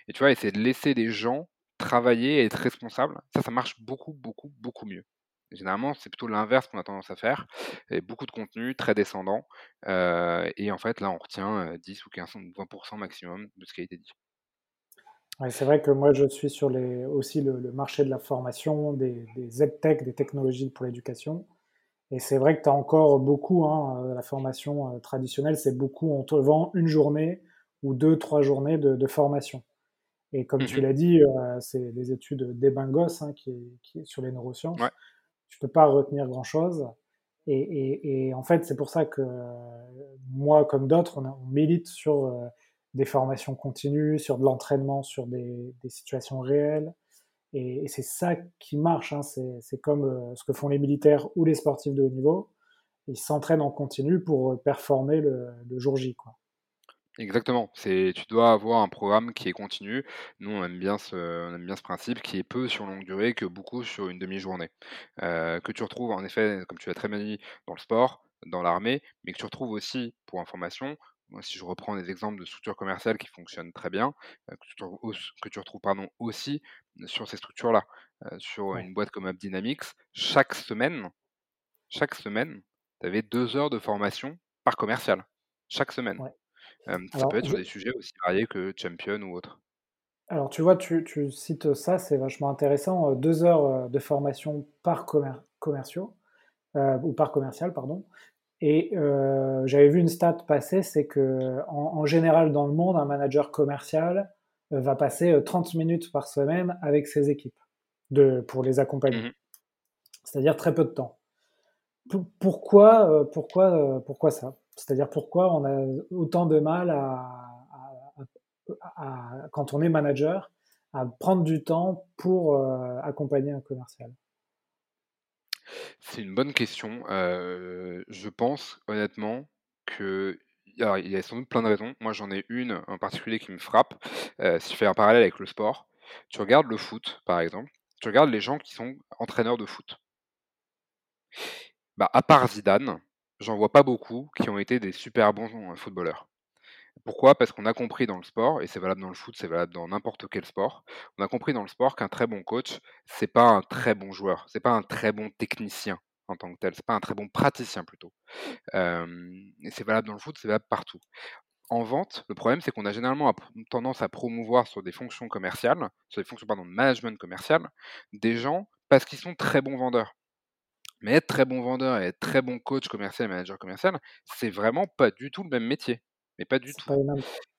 Et tu vois, essayer de laisser les gens travailler et être responsables, ça, ça marche beaucoup, beaucoup, beaucoup mieux. Généralement, c'est plutôt l'inverse qu'on a tendance à faire. Et beaucoup de contenu très descendant. et en fait, là, on retient 10 ou 15 ou 20% maximum de ce qui a été dit. c'est vrai que moi, je suis sur les, aussi le, marché de la formation, des, des EdTech, des technologies pour l'éducation. Et c'est vrai que tu as encore beaucoup, hein, la formation traditionnelle, c'est beaucoup, on te vend une journée ou deux, trois journées de, formation. Et comme tu mmh l'as dit, c'est les études d'Ebingos hein, qui, qui, sur les neurosciences tu peux pas retenir grand chose. Et, en fait, c'est pour ça que moi, comme d'autres, on, milite sur euh, des formations continues, sur de l'entraînement, sur des, situations réelles. Et, c'est ça qui marche. Hein. C'est comme euh, ce que font les militaires ou les sportifs de haut niveau. Ils s'entraînent en continu pour performer le, le jour J. Quoi. Exactement, c'est tu dois avoir un programme qui est continu. Nous, on aime bien ce on aime bien ce principe qui est peu sur longue durée que beaucoup sur une demi-journée. Euh, que tu retrouves en effet, comme tu l'as très bien dit, dans le sport, dans l'armée, mais que tu retrouves aussi, pour information, moi si je reprends des exemples de structures commerciales qui fonctionnent très bien, euh, que tu retrouves que tu retrouves pardon, aussi sur ces structures-là. Euh, sur une boîte comme AppDynamics, chaque semaine chaque semaine, tu avais 2 heures de formation par commercial, chaque semaine ça peut être sur des sujets aussi variés que Champion ou autre. Alors, tu vois, tu, cites ça, c'est vachement intéressant. Deux heures de formation par commerciaux, ou par commercial, pardon. Et j'avais vu une stat passer, c'est que en, général dans le monde, un manager commercial va passer 30 minutes par semaine avec ses équipes de, pour les accompagner. Mmh C'est-à-dire très peu de temps. Pourquoi, pourquoi, pourquoi ça? C'est-à-dire pourquoi on a autant de mal à, quand on est manager, à prendre du temps pour euh, accompagner un commercial? C'est une bonne question. Euh, je pense honnêtement que il y a sans doute plein de raisons. Moi, j'en ai une en particulier qui me frappe. Euh, si je fais un parallèle avec le sport, tu regardes le foot, par exemple, tu regardes les gens qui sont entraîneurs de foot. Bah, à part Zidane, j'en vois pas beaucoup qui ont été des super bons footballeurs. Pourquoi? Parce qu'on a compris dans le sport, et c'est valable dans le foot, c'est valable dans n'importe quel sport, on a compris dans le sport qu'un très bon coach, c'est pas un très bon joueur, c'est pas un très bon technicien en tant que tel, c'est pas un très bon praticien plutôt. et c'est valable dans le foot, c'est valable partout. En vente, le problème, c'est qu'on a généralement tendance à promouvoir sur des fonctions commerciales, sur des fonctions pardon, de management commercial, des gens parce qu'ils sont très bons vendeurs. Mais être très bon vendeur et être très bon coach commercial, manager commercial, c'est vraiment pas du tout le même métier. Mais pas du tout.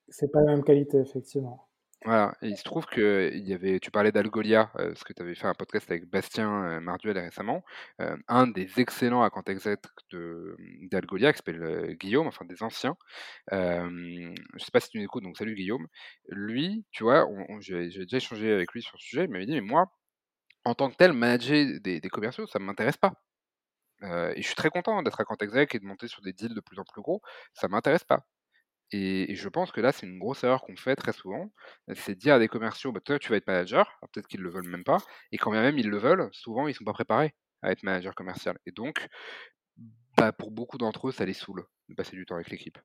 C'est pas la même qualité, effectivement. Voilà, et il se trouve que il y avait, tu parlais d'Algolia, euh, parce que tu avais fait un podcast avec Bastien euh, Marduel récemment. Euh, un des excellents account exec de, d'Algolia, qui s'appelle Guillaume, enfin des anciens. je sais pas si tu m'écoutes, donc salut Guillaume. Lui, tu vois, j'ai, déjà échangé avec lui sur ce sujet, il m'avait dit, mais moi, en tant que tel, manager des, des commerciaux, ça ne m'intéresse pas et je suis très content d'être à exec et de monter sur des deals de plus en plus gros. Ça m'intéresse pas. Et, je pense que là, c'est une grosse erreur qu'on fait très souvent. C'est dire à des commerciaux, bah, toi, tu vas être manager. Peut-être qu'ils le veulent même pas. Et quand bien même ils le veulent, souvent, ils sont pas préparés à être manager commercial. Et donc, bah, pour beaucoup d'entre eux, ça les saoule de passer du temps avec l'équipe.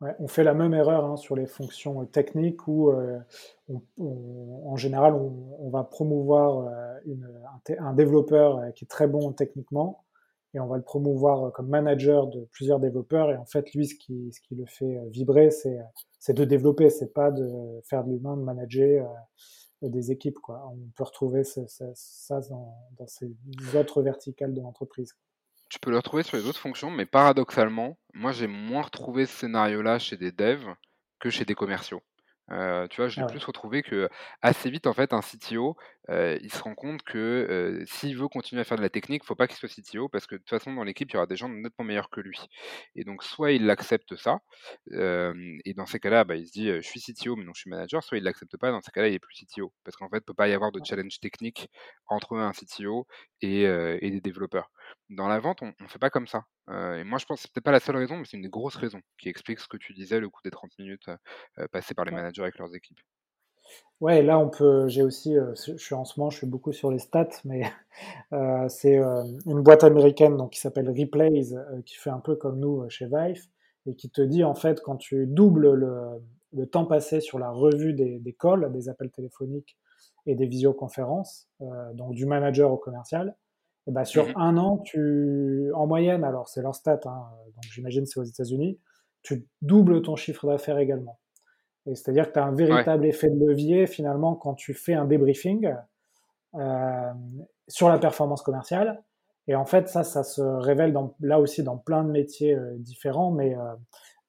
on fait la même erreur hein, sur les fonctions techniques où, en général, on, va promouvoir un, développeur qui est très bon techniquement et on va le promouvoir comme manager de plusieurs développeurs. Et en fait, lui, ce qui, le fait euh, vibrer, c'est, c'est de développer, c'est pas de faire de l'humain, de manager euh, des équipes. On peut retrouver ça, dans, ces autres verticales de l'entreprise. Tu peux le retrouver sur les autres fonctions, mais paradoxalement, moi j'ai moins retrouvé ce scénario-là chez des devs que chez des commerciaux. Tu vois, j'ai Ah ouais. plus retrouvé que assez vite, en fait, un CTO, il se rend compte que, s'il veut continuer à faire de la technique, faut pas qu'il soit CTO parce que de toute façon, dans l'équipe, il y aura des gens nettement meilleurs que lui et donc soit il accepte ça, et dans ces cas-là, bah, il se dit, «Je suis CTO, mais non, je suis manager», soit il l'accepte pas, dans ces cas-là, il est plus CTO parce qu'en fait, peut pas y avoir de challenge technique entre un CTO et et des développeurs. Dans la vente, on on fait pas comme ça, heu et moi, je pense que c'est peut-être pas la seule raison, mais c'est une des grosses raisons qui explique ce que tu disais, le coût des 30 minutes, heu heu, passées par les managers avec leurs équipes. Ouais, là, on peut j'ai aussi, je suis en ce moment, je suis beaucoup sur les stats, mais [laughs] c'est, une boîte américaine donc qui s'appelle Replays, qui fait un peu comme nous, chez Vive et qui te dit, en fait, quand tu doubles le le temps passé sur la revue des des calls, des appels téléphoniques et des visioconférences, donc du manager au commercial et bah, Mmh sur mh. 1 an, tu en moyenne, alors c'est leur stat, hein, donc j'imagine c'est aux États-Unis, tu doubles ton chiffre d'affaires également. Et c'est-à-dire que tu as un Ouais. véritable effet de levier finalement quand tu fais un débriefing hem, sur la performance commerciale et en fait ça, ça se révèle dans là aussi dans plein de métiers, heu, différents mais heu,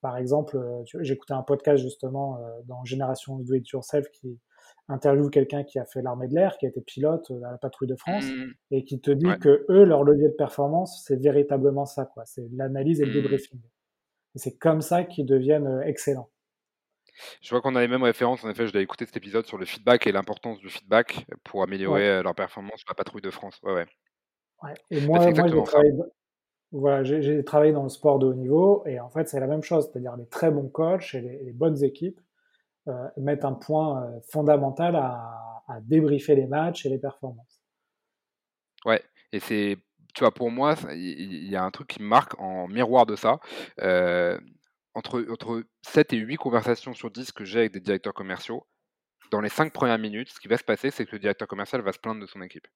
par exemple, vois, j'écoutais un podcast justement, heu, dans Génération Do It Yourself qui interviewe quelqu'un qui a fait l'armée de l'air, qui a été pilote, heu, à la patrouille de France Mmh. et qui te dit Ouais. qu'eux, leur levier de performance, c'est véritablement ça, quoi, c'est l'analyse et le Mmh. débriefing et c'est comme ça qu'ils deviennent, heu, excellents. Je vois qu'on a les mêmes références. En effet, je dois écouter cet épisode sur le feedback et l'importance du feedback pour améliorer, heu, leur performance sur la patrouille de France. Ouais, ouais. ouais et Bah, moi moi j'ai travaillé Voilà, dans le sport de haut niveau et en fait, c'est la même chose, c'est-à-dire les très bons coachs et les les bonnes équipes, heu, mettent un point, heu, fondamental à débriefer les matchs et les performances. Ouais et c'est tu vois, pour moi, il y a un truc qui me marque en miroir de ça, heu, entre entre 7 et 8 conversations sur 10 que j'ai avec des directeurs commerciaux, dans les 5 premières minutes, ce qui va se passer, c'est que le directeur commercial va se plaindre de son équipe.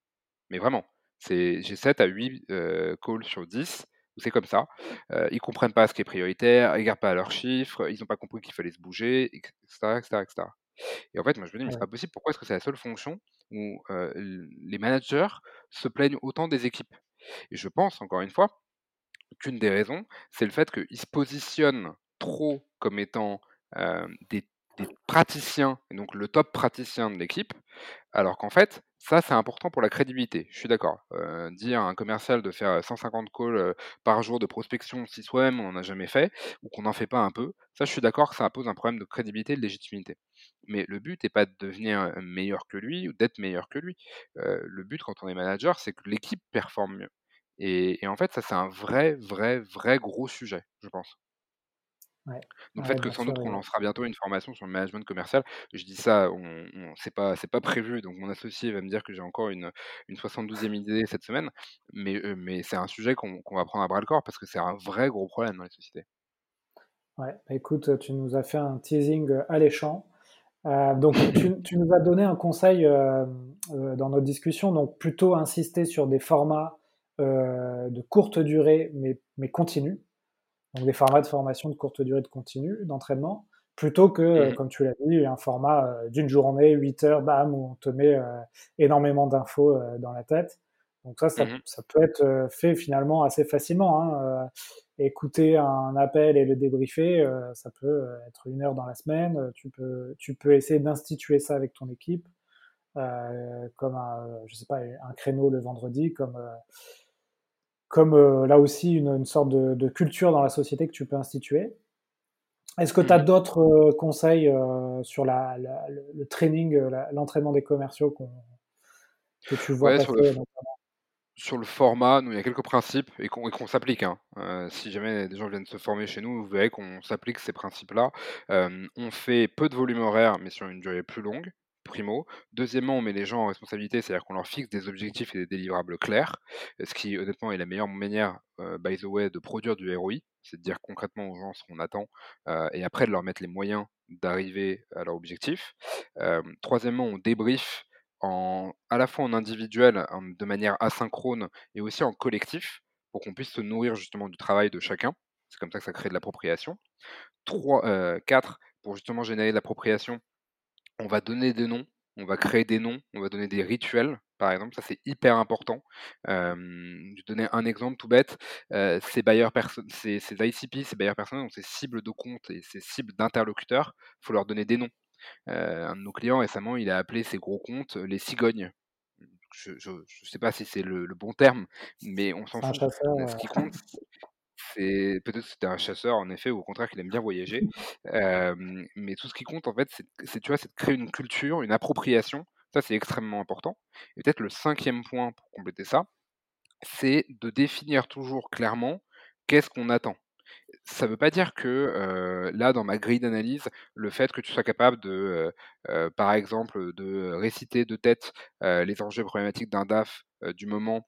Mais vraiment, c'est j'ai 7 à 8 heu, calls sur 10 où c'est comme ça. Heu, ils comprennent pas ce qui est prioritaire, ils regardent pas leurs chiffres, ils ont pas compris qu'il fallait se bouger et cetera, et cetera, et en fait, moi, je me dis: «Mais c'est pas possible, pourquoi est-ce que c'est la seule fonction où, les managers se plaignent autant des équipes?» et je pense, encore une fois, qu'une des raisons, c'est le fait qu'ils se positionnent trop comme étant, des des praticiens et donc le top praticien de l'équipe alors qu'en fait, ça, c'est important pour la crédibilité. Je suis d'accord. Heu, dire à un commercial de faire, 150 calls, heu, par jour de prospection si soi-même on en a jamais fait ou qu'on n'en fait pas un peu, ça, je suis d'accord que ça pose un problème de crédibilité et de légitimité. Mais le but est pas de devenir, meilleur que lui ou d'être meilleur que lui. Le but quand on est manager, c'est que l'équipe performe mieux et en fait, ça, c'est un vrai, vrai, vrai gros sujet, je pense. Ouais, Donc le ouais, fait que sans sûr doute qu'on lancera bientôt une formation sur le management commercial, je dis ça, on on c'est pas c'est pas prévu, donc mon associé va me dire que j'ai encore une, une 72e idée cette semaine, mais heu, mais c'est un sujet qu'on qu'on va prendre à bras le corps parce que c'est un vrai gros problème dans les sociétés. ouais, bah, écoute, tu nous as fait un teasing, heu, alléchant. Donc tu tu nous as donné un conseil, dans notre discussion, donc plutôt insister sur des formats, de courte durée mais mais continus. Donc des formats de formation de courte durée de continu, d'entraînement, plutôt que, Mmh heu, mh. comme tu l'as dit, un format, heu, d'une journée, 8 heures, bam, où on te met, heu, énormément d'infos, dans la tête. Donc ça, ça Mmh ça peut être, fait finalement assez facilement, hein, écouter un appel et le débriefer, ça peut, être 1 heure dans la semaine, tu peux tu peux essayer d'instituer ça avec ton équipe, comme un, je sais pas, un créneau le vendredi, comme, comme, heu, là aussi une une sorte de de culture dans la société que tu peux instituer. Est-ce que tu as Mmh d'autres, heu, conseils, heu, sur la la le training, l'entraînement des commerciaux que tu vois Ouais, sur le sur format, nous, il y a quelques principes et qu'on s'applique, hein. Si jamais des gens viennent se former chez nous, vous verrez qu'on s'applique ces principes-là. On fait peu de volume horaire, mais sur une durée plus longue, Deuxièmement, on met les gens en responsabilité, c'est-à-dire qu'on leur fixe des objectifs et des délivrables clairs, ce qui honnêtement est la meilleure manière, heu, by the way, de produire du ROI. C'est de dire concrètement aux gens ce qu'on attend, heu et après de leur mettre les moyens d'arriver à leur objectif. Hem, troisièmement, on débrief à la fois en individuel, de manière asynchrone et aussi en collectif, pour qu'on puisse se nourrir justement du travail de chacun. C'est comme ça que ça crée de l'appropriation. 3, heu, 4, pour justement générer de l'appropriation, on va donner des noms, on va créer des noms, on va donner des rituels, par exemple, ça c'est hyper important. Je vais donner un exemple tout bête, ces ces ces ICP, ces buyers personnels, donc ces cibles de compte et ces cibles d'interlocuteurs, il faut leur donner des noms. un de nos clients récemment, il a appelé ses gros comptes les cigognes. Je ne sais pas si c'est le, bon terme, mais on s'en fout. Ce qui compte, c'est peut-être que c'était un chasseur en effet, ou au contraire qu'il aime bien voyager. [laughs] mais tout ce qui compte en fait, c'est tu vois, c'est de créer une culture, une appropriation. Ça, c'est extrêmement important. Et peut-être le cinquième point pour compléter ça, c'est de définir toujours clairement qu'est-ce qu'on attend. Ça ne veut pas dire que là, dans ma grille d'analyse, le fait que tu sois capable de, par exemple, de réciter de tête les enjeux problématiques d'un DAF du moment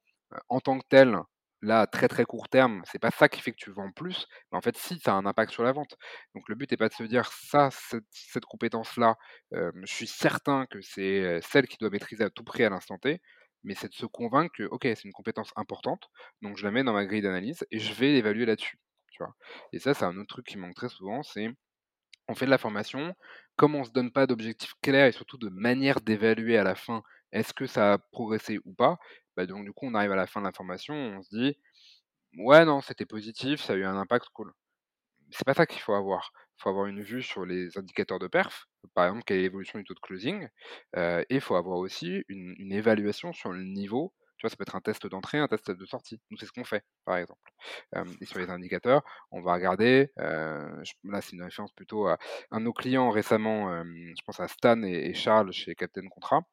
en tant que tel, là, très très court terme, c'est pas ça qui fait que tu vends plus, mais en fait, si, ça a un impact sur la vente. Donc le but n'est pas de se dire ça, cette, compétence-là, je suis certain que c'est celle qui doit maîtriser à tout prix à l'instant T, mais c'est de se convaincre que, ok, c'est une compétence importante, donc je la mets dans ma grille d'analyse et je vais l'évaluer là-dessus. Tu vois. Et ça, c'est un autre truc qui manque très souvent, c'est on fait de la formation, comme on ne se donne pas d'objectifs clairs et surtout de manière d'évaluer à la fin est-ce que ça a progressé ou pas, bah, donc du coup, on arrive à la fin de la formation, on se dit ouais, non, c'était positif, ça a eu un impact cool. C'est pas ça qu'il faut avoir. Il faut avoir une vue sur les indicateurs de perf, par exemple, quelle est l'évolution du taux de closing, et il faut avoir aussi une, évaluation sur le niveau. Tu vois, ça peut être un test d'entrée, un test de sortie. Nous, c'est ce qu'on fait, par exemple. et sur les indicateurs, on va regarder, là, c'est une référence plutôt à un de nos clients récemment, je pense à Stan et, Charles chez Captain Contrat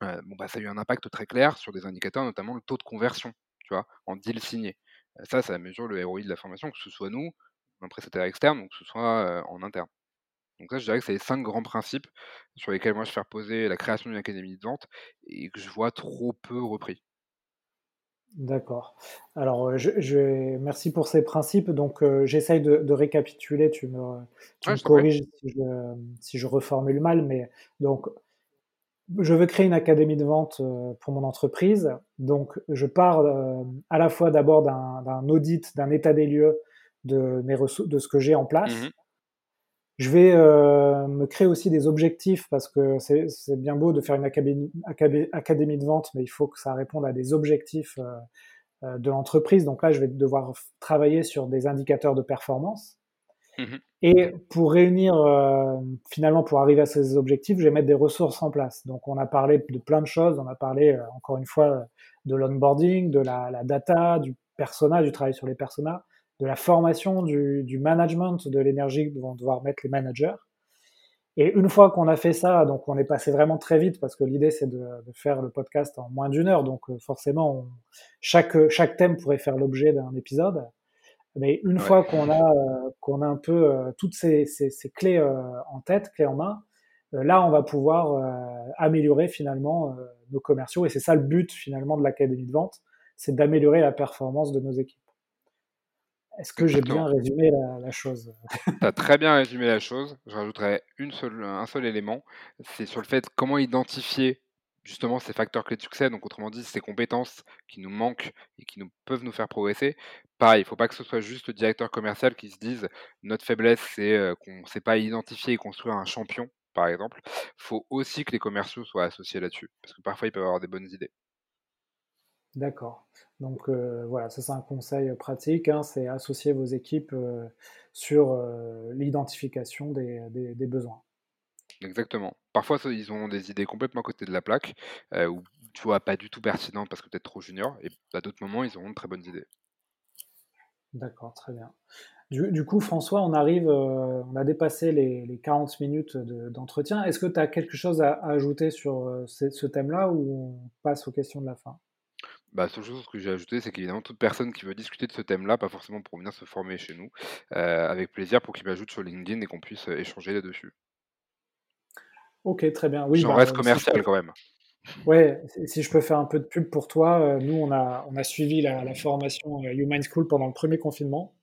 bon, bah, ça a eu un impact très clair sur des indicateurs, notamment le taux de conversion, tu vois, en deal signé. ça, ça mesure le ROI de la formation, que ce soit nous, un prestataire externe, ou que ce soit en interne. Donc ça, je dirais que c'est les cinq grands principes sur lesquels moi je fais reposer la création d'une académie de vente et que je vois trop peu repris. D'accord. Alors, je, merci pour ces principes. Donc, j'essaye de, récapituler. Tu me, corriges si je, si je, reformule mal, mais donc je veux créer une académie de vente euh, pour mon entreprise. Donc, je pars euh, à la fois d'abord d'un audit, d'un état des lieux de, mes de ce que j'ai en place. Mmh je vais euh, me créer aussi des objectifs parce que c'est bien beau de faire une académie, académie, de vente, mais il faut que ça réponde à des objectifs de l'entreprise. Donc là, je vais devoir travailler sur des indicateurs de performance. Mmh et pour réunir, euh, finalement, pour arriver à ces objectifs, je vais mettre des ressources en place. Donc, on a parlé de plein de choses. On a parlé, euh, encore une fois, de l'onboarding, de la, la, data, du persona, du travail sur les personas, de la formation, du, du management, de l'énergie que vont devoir mettre les managers. Et une fois qu'on a fait ça, donc on est passé vraiment très vite parce que l'idée c'est de, de, faire le podcast en moins d'une heure. Donc euh, forcément, chaque, chaque thème pourrait faire l'objet d'un épisode. Mais une fois qu'on a, euh, qu'on a un peu euh, toutes ces, ces, ces clés euh, en tête, clés en main, là, on va pouvoir améliorer finalement nos commerciaux. Et c'est ça le but finalement de l'académie de vente, c'est d'améliorer la performance de nos équipes. Est-ce que j'ai bien résumé la, la chose? [laughs] Tu as très bien résumé la chose. Je rajouterais une seule, un seul élément, c'est sur le fait comment identifier justement ces facteurs clés de succès, donc autrement dit, ces compétences qui nous manquent et qui nous, peuvent nous faire progresser. Pareil, il ne faut pas que ce soit juste le directeur commercial qui se dise notre faiblesse, c'est euh, qu'on ne sait pas identifier et construire un champion, par exemple. Il faut aussi que les commerciaux soient associés là-dessus, parce que parfois ils peuvent avoir des bonnes idées. D'accord. Donc euh, voilà, ça c'est un conseil pratique, hein, c'est associer vos équipes euh, sur l'identification des besoins. Exactement. Parfois, ils ont des idées complètement à côté de la plaque, ou tu vois, pas du tout pertinentes parce que peut-être trop junior, et à d'autres moments, ils auront de très bonnes idées. D'accord, très bien. Du, coup, François, on arrive, on a dépassé les, 40 minutes d'entretien. Est-ce que tu as quelque chose à, ajouter sur ce, thème-là ou on passe aux questions de la fin? Bah, la seule chose que j'ai ajouté, c'est qu'évidemment, toute personne qui veut discuter de ce thème-là, pas forcément pour venir se former chez nous, avec plaisir pour qu'il m'ajoute sur LinkedIn et qu'on puisse échanger là-dessus. Ok, très bien. Oui, J'en bah, reste commercial quand même. Ouais, si je peux faire un peu de pub pour toi, euh, nous on a, on a suivi la, formation euh, Human School pendant le premier confinement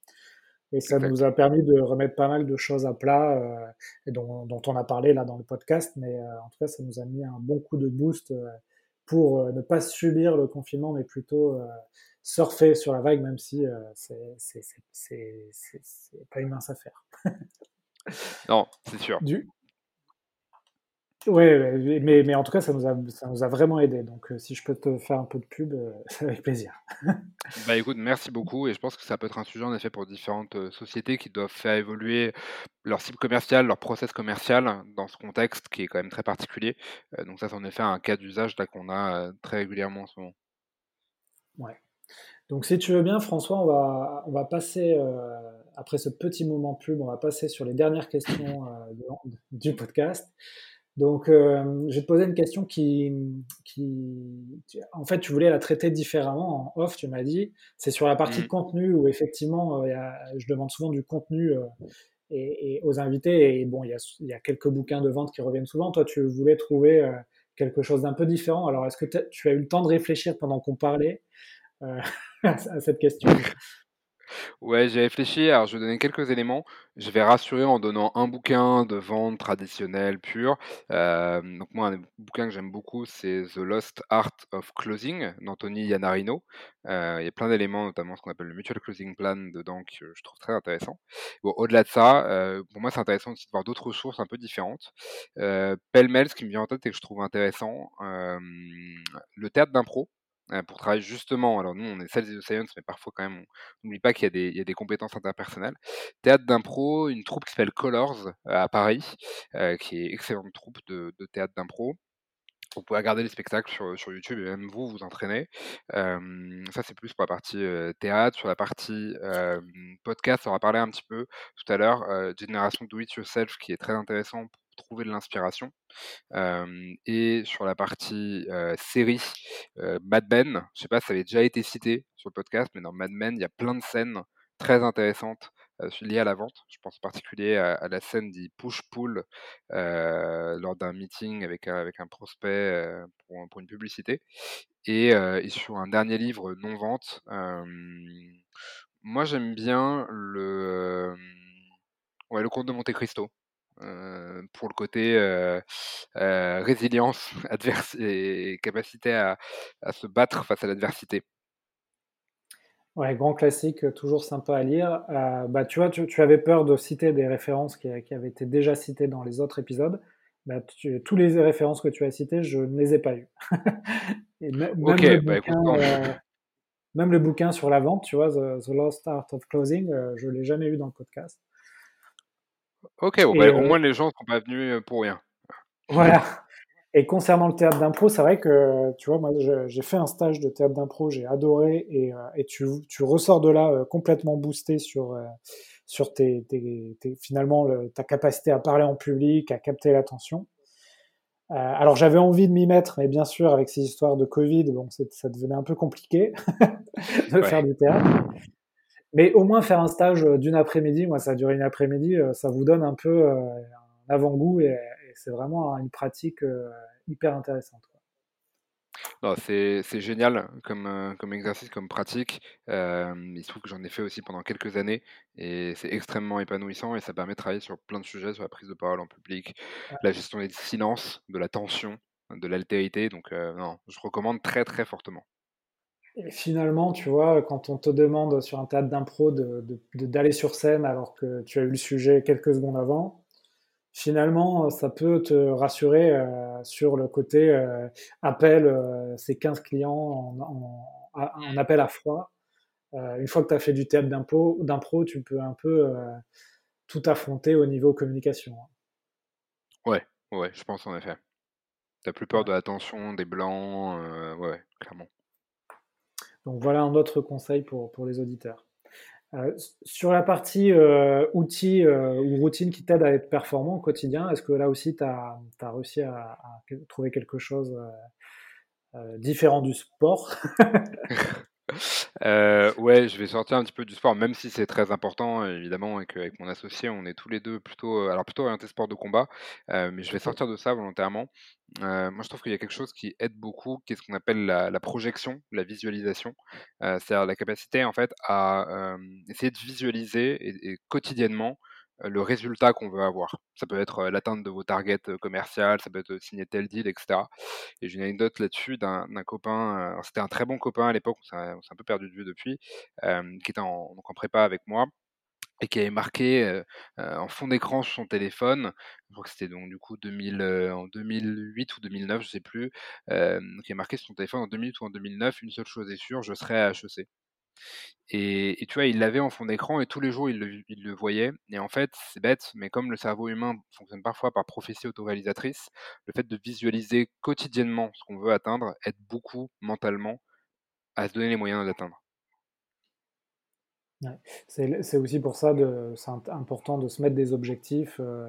et ça nous a permis de remettre pas mal de choses à plat euh, et dont, on a parlé là dans le podcast, mais en tout cas ça nous a mis un bon coup de boost pour ne pas subir le confinement, mais plutôt surfer sur la vague, même si c'est pas une mince affaire. non, c'est sûr. Du, Ouais, mais mais en tout cas, ça nous a ça nous a vraiment aidé, donc heu, si je peux te faire un peu de pub, c'est [laughs] avec plaisir. [laughs] Bah, écoute, merci beaucoup et je pense que ça peut être un sujet en effet pour différentes, heu, sociétés qui doivent faire évoluer leur cible commerciale, leur process commercial dans ce contexte qui est quand même très particulier. Donc ça, c'est en effet un cas d'usage là qu'on a, très régulièrement en ce moment. Ouais. Donc si tu veux bien François, on va on va passer, après ce petit moment pub, on va passer sur les dernières questions, du podcast. Donc, hem, je vais te poser une question qui, en fait, tu voulais la traiter différemment en off, tu m'as dit. C'est sur la partie Mmh. contenu où effectivement, y a je demande souvent du contenu, heu et et aux invités et bon, il y y a quelques bouquins de vente qui reviennent souvent. Toi, tu voulais trouver, quelque chose d'un peu différent. Alors est-ce que tu as eu le temps de réfléchir pendant qu'on parlait, [laughs] à cette question? Ouais, j'ai réfléchi, alors je vais donner quelques éléments. Je vais rassurer en donnant un bouquin de vente traditionnelle pure. Donc moi, un bouquin que j'aime beaucoup, c'est The Lost Art of Closing d'Anthony Iannarino. Il y a plein d'éléments, notamment ce qu'on appelle le Mutual Closing Plan dedans que je trouve très intéressant. Au-delà de ça, heu, pour moi, c'est intéressant aussi de voir d'autres sources un peu différentes. Pêle-mêle, ce qui me vient en tête et que je trouve intéressant, le théâtre d'impro, pour travailler justement alors nous, on est sales et science, mais parfois quand même N'oublie pas qu'il y a des compétences interpersonnelles. Théâtre d'impro, une troupe qui s'appelle Colors, heu, à Paris, heu, qui est excellente troupe de théâtre d'impro. Vous pouvez regarder les spectacles sur, YouTube et même vous, vous entraîner. Hem, ça, c'est plus pour la partie, théâtre. Sur la partie, podcast, on va parler un petit peu tout à l'heure, heu, Génération Do It Yourself qui est très intéressant trouver de l'inspiration. Et sur la partie, série, Mad Men, je sais pas si ça avait déjà été cité sur le podcast, mais dans Mad Men, il y a plein de scènes très intéressantes, liées à la vente. Je pense en particulier à la scène dit push-pull, lors d'un meeting avec avec un prospect, pour pour une publicité et et sur un dernier livre non vente, hem, moi j'aime bien le, ouais, Le Comte de Monte Cristo, pour le côté, heu heu, résilience [laughs] adverse et capacité à à se battre face à l'adversité. Ouais, grand classique, toujours sympa à lire. Bah, tu vois, tu tu avais peur de citer des références qui qui avaient été déjà citées dans les autres épisodes. Bah, tu tous les références que tu as citées, je ne les ai pas eues. [laughs] Et même le bah, bouquin, même le sur la vente, tu vois? The The Lost Art of Closing, je l'ai jamais eu dans le podcast. OK, bon, bah, au moins les gens sont pas venus, pour rien. voilà. Et concernant le théâtre d'impro, c'est vrai que, tu vois, moi, j'ai fait un stage de théâtre d'impro, j'ai adoré et tu tu ressors de là, complètement boosté sur, sur tes tes tes finalement, le ta capacité à parler en public, à capter l'attention. Heu, alors j'avais envie de m'y mettre, mais bien sûr, avec ces histoires de Covid, bon, ça devenait un peu compliqué [laughs] de faire du théâtre. Mais au moins faire un stage, heu, d'une après-midi, moi, ça a duré une après-midi, heu, ça vous donne un peu, heu, un avant-goût et et c'est vraiment une pratique, hyper intéressante, c'est génial comme, exercice, comme pratique. Il se trouve que j'en ai fait aussi pendant quelques années et c'est extrêmement épanouissant et ça permet de travailler sur plein de sujets, sur la prise de parole en public, la gestion des silences, de la tension, de l'altérité donc non, je recommande très, très fortement. Finalement, tu vois, quand on te demande sur un théâtre d'impro de de de d'aller sur scène alors que tu as eu le sujet quelques secondes avant, finalement, ça peut te rassurer, heu, sur le côté, heu, appel, heu, ces 15 clients en appel à froid. Heu, une fois que tu as fait du théâtre d'impro tu peux un peu, tout affronter au niveau communication. Ouais, ouais, je pense en effet. Tu plus peur de la tension, des blancs, ouais, clairement. Donc voilà un autre conseil pour pour les auditeurs. Heu, s sur la partie, heu, outils, heu, ou routines qui t'aident à être performant au quotidien, est-ce que là aussi tu as réussi à trouver quelque chose, heu, différent du sport? [laughs] Heu, ouais, je vais sortir un petit peu du sport, même si c'est très important évidemment et qu'avec mon associé, on est tous les 2 plutôt, heu, alors plutôt orientés sport de combat, heu, mais je vais sortir de ça volontairement. Heu, moi, je trouve qu'il y a quelque chose qui aide beaucoup, qui est ce qu'on appelle la la projection, la visualisation. C'est-à-dire la capacité en fait à, essayer de visualiser et et quotidiennement, le résultat qu'on veut avoir. Ça peut être, heu, l'atteinte de vos targets, heu, commerciales, ça peut être, heu, signer tel deal et cetera. Et j'ai une anecdote là-dessus d'un copain, c'était un très bon copain à l'époque, on s'est un peu perdu de vue depuis, qui était en donc en prépa avec moi et qui avait marqué en fond d'écran sur son téléphone, je crois que c'était donc du coup 2000, en 2008 ou 2009, je sais plus, qui est marqué sur son téléphone en 2008 ou en 2009, une seule chose est sûre, je serai à HEC. Et, tu vois, il l'avait en fond d'écran et tous les jours, il le, voyait. Et en fait, c'est bête, mais comme le cerveau humain fonctionne parfois par prophétie autoréalisatrice, le fait de visualiser quotidiennement ce qu'on veut atteindre aide beaucoup mentalement à se donner les moyens d'atteindre. C'est aussi pour ça que c'est important de se mettre des objectifs euh,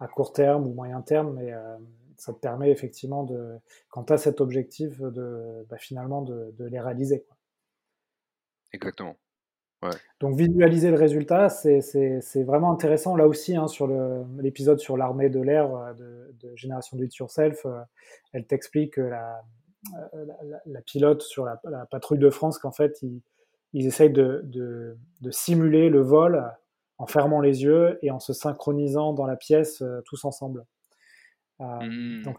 à court terme ou moyen terme, mais euh, ça te permet effectivement, de, quand tu cet objectif, de, bah, finalement de, les réaliser. Exactement. Donc visualiser le résultat, c'est vraiment intéressant. Là aussi, hein, sur l'épisode sur l'armée de l'air euh, de, Génération It Yourself, elle t'explique la, la, pilote sur la, patrouille de France qu'en fait, ils, ils essayent de, simuler le vol en fermant les yeux et en se synchronisant dans la pièce euh, tous ensemble. Euh, mmh. Donc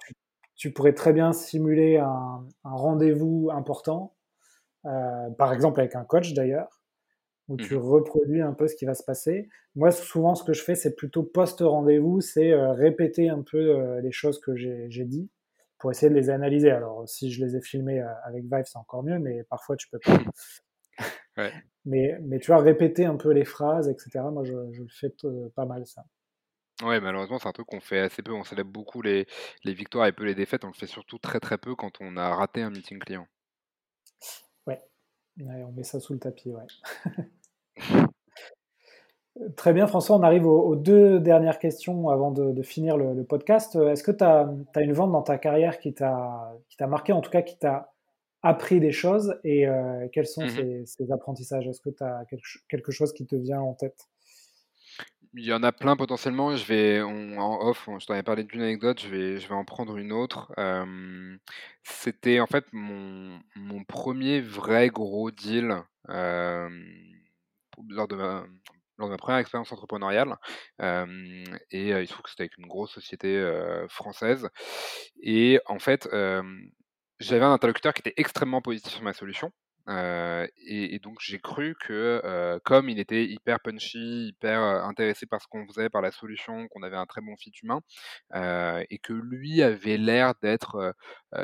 tu, pourrais très bien simuler un, rendez-vous important, euh, par exemple avec un coach d'ailleurs, où tu mmh. reproduis un peu ce qui va se passer. Moi, souvent, ce que je fais, c'est plutôt post-rendez-vous, c'est répéter un peu les choses que j'ai dit pour essayer de les analyser. Alors, si je les ai filmés avec Vive, c'est encore mieux, mais parfois, tu peux pas. [laughs] Mais, mais tu vois, répéter un peu les phrases, etc., moi, je, le fais pas mal, ça. Ouais, malheureusement, c'est un truc qu'on fait assez peu. On célèbre beaucoup les, les victoires et peu les défaites. On le fait surtout très très peu quand on a raté un meeting client. Ouais, on met ça sous le tapis, ouais. [laughs] Très bien, François, on arrive aux, deux dernières questions avant de, finir le, le podcast. Est-ce que tu as, as, une vente dans ta carrière qui t'a marqué, en tout cas qui t'a appris des choses et euh, quels sont mmh ces, apprentissages? Est-ce que tu as quelque, chose qui te vient en tête? Il y en a plein potentiellement. Je vais en off, je t'en avais parlé d'une anecdote, je vais, je vais en prendre une autre. C'était en fait mon, mon, premier vrai gros deal lors, de ma, lors de ma première expérience entrepreneuriale. et il se trouve que c'était avec une grosse société française. Et en fait, j'avais un interlocuteur qui était extrêmement positif sur ma solution. Et, donc j'ai cru que comme il était hyper punchy, hyper intéressé par ce qu'on faisait, par la solution, qu'on avait un très bon fit humain, et que lui avait l'air d'être,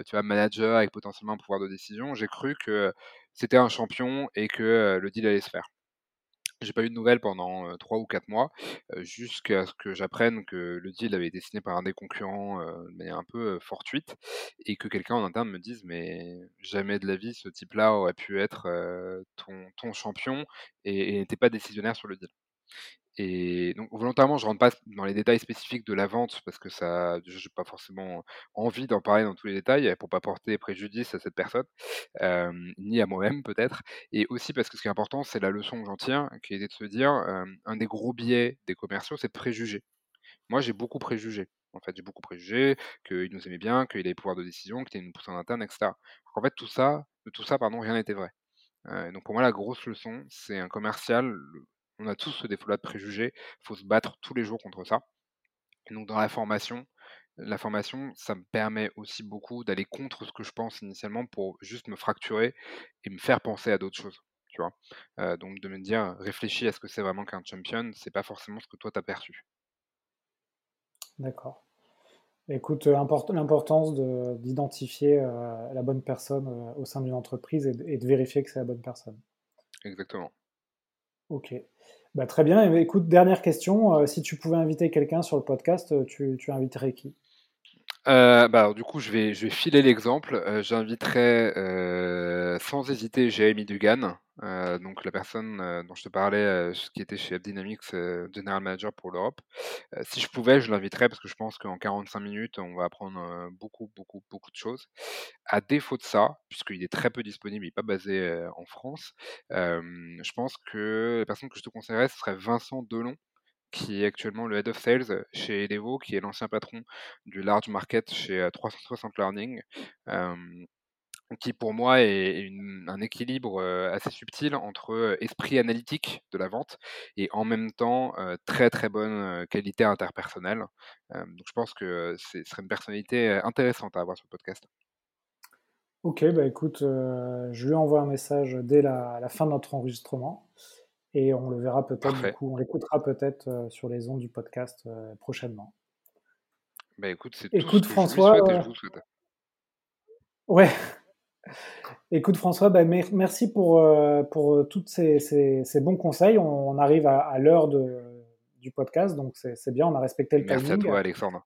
tu vois, manager avec potentiellement un pouvoir de décision, j'ai cru que c'était un champion et que le deal allait se faire. J'ai pas eu de nouvelles pendant trois ou quatre mois, jusqu'à ce que j'apprenne que le deal avait été signé par un des concurrents de manière un peu fortuite, et que quelqu'un en interne me dise mais jamais de la vie ce type-là aurait pu être ton, ton champion et n'était pas décisionnaire sur le deal. Et donc volontairement, je rentre pas dans les détails spécifiques de la vente parce que ça, je n'ai pas forcément envie d'en parler dans tous les détails pour pas porter préjudice à cette personne, ni à moi-même peut-être. Et aussi parce que ce qui est important, c'est la leçon que j'en tiens, qui est de se dire, un des gros biais des commerciaux, c'est de préjuger. Moi, j'ai beaucoup préjugé. En fait, j'ai beaucoup préjugé qu'il nous aimait bien, qu'il avait pouvoir de décision, qu'il nous poussait en interne, etc. en fait, tout ça, tout ça, pardon, rien n'était vrai. donc pour moi, la grosse leçon, c'est un commercial, on a tous ce défaut-là de préjugés. Il faut se battre tous les jours contre ça. Et donc, dans la formation, la formation, ça me permet aussi beaucoup d'aller contre ce que je pense initialement pour juste me fracturer et me faire penser à d'autres choses. Tu vois? Euh, donc, de me dire, réfléchis à ce que c'est vraiment qu'un champion, c'est pas forcément ce que toi t'as perçu. D'accord. Écoute, euh, l'importance d'identifier euh, la bonne personne au sein d'une entreprise et de vérifier que c'est la bonne personne. Exactement. Ok. Bah, très bien. Eh écoute, dernière question. Euh, si tu pouvais inviter quelqu'un sur le podcast, euh, tu inviterais qui? Euh, bah, du coup, je vais, je vais filer l'exemple. J'inviterai sans hésiter Jérémy Dugan, donc la personne dont je te parlais, qui était chez AppDynamics, General Manager pour l'Europe. si je pouvais, je l'inviterais parce que je pense qu'en 45 minutes, on va apprendre beaucoup, beaucoup, beaucoup de choses. À défaut de ça, puisqu'il est très peu disponible, il n'est pas basé en France, je pense que la personne que je te conseillerais, ce serait Vincent Delon, qui est actuellement le Head of Sales chez Elevo, qui est l'ancien patron du Large Market chez 360 Learning, qui pour moi est un équilibre assez subtil entre esprit analytique de la vente et en même temps très très bonne qualité interpersonnelle. donc je pense que ce serait une personnalité intéressante à avoir sur le podcast. Ok, bah écoute, je lui envoie un message dès la fin de notre enregistrement. Et on le verra peut-être, du coup, on l'écoutera peut-être sur les ondes du podcast prochainement. Bah écoute, c'est tout ce que François, je et je vous souhaite. Ouais. Écoute François, bah, merci pour, pour tous ces, ces, bons conseils. On, arrive à, l'heure du podcast, donc c'est bien, on a respecté le timing. Merci à toi Alexandre.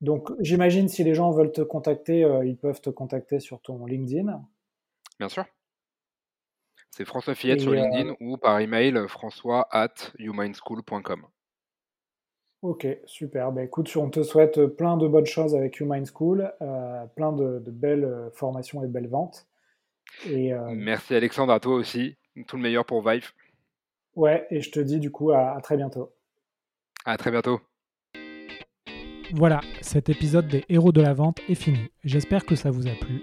Donc j'imagine si les gens veulent te contacter, ils peuvent te contacter sur ton LinkedIn. Bien sûr. C'est François Fillette sur LinkedIn ou par email françois at youmindschool.com. Ok, super. Bah, écoute, on te souhaite plein de bonnes choses avec Humind School, euh, plein de, belles euh, formations et de belles ventes. Et, euh, Merci Alexandre, à toi aussi. Tout le meilleur pour Vive. Ouais, et je te dis du coup à, à très bientôt. À très bientôt. Voilà, cet épisode des héros de la vente est fini. J'espère que ça vous a plu.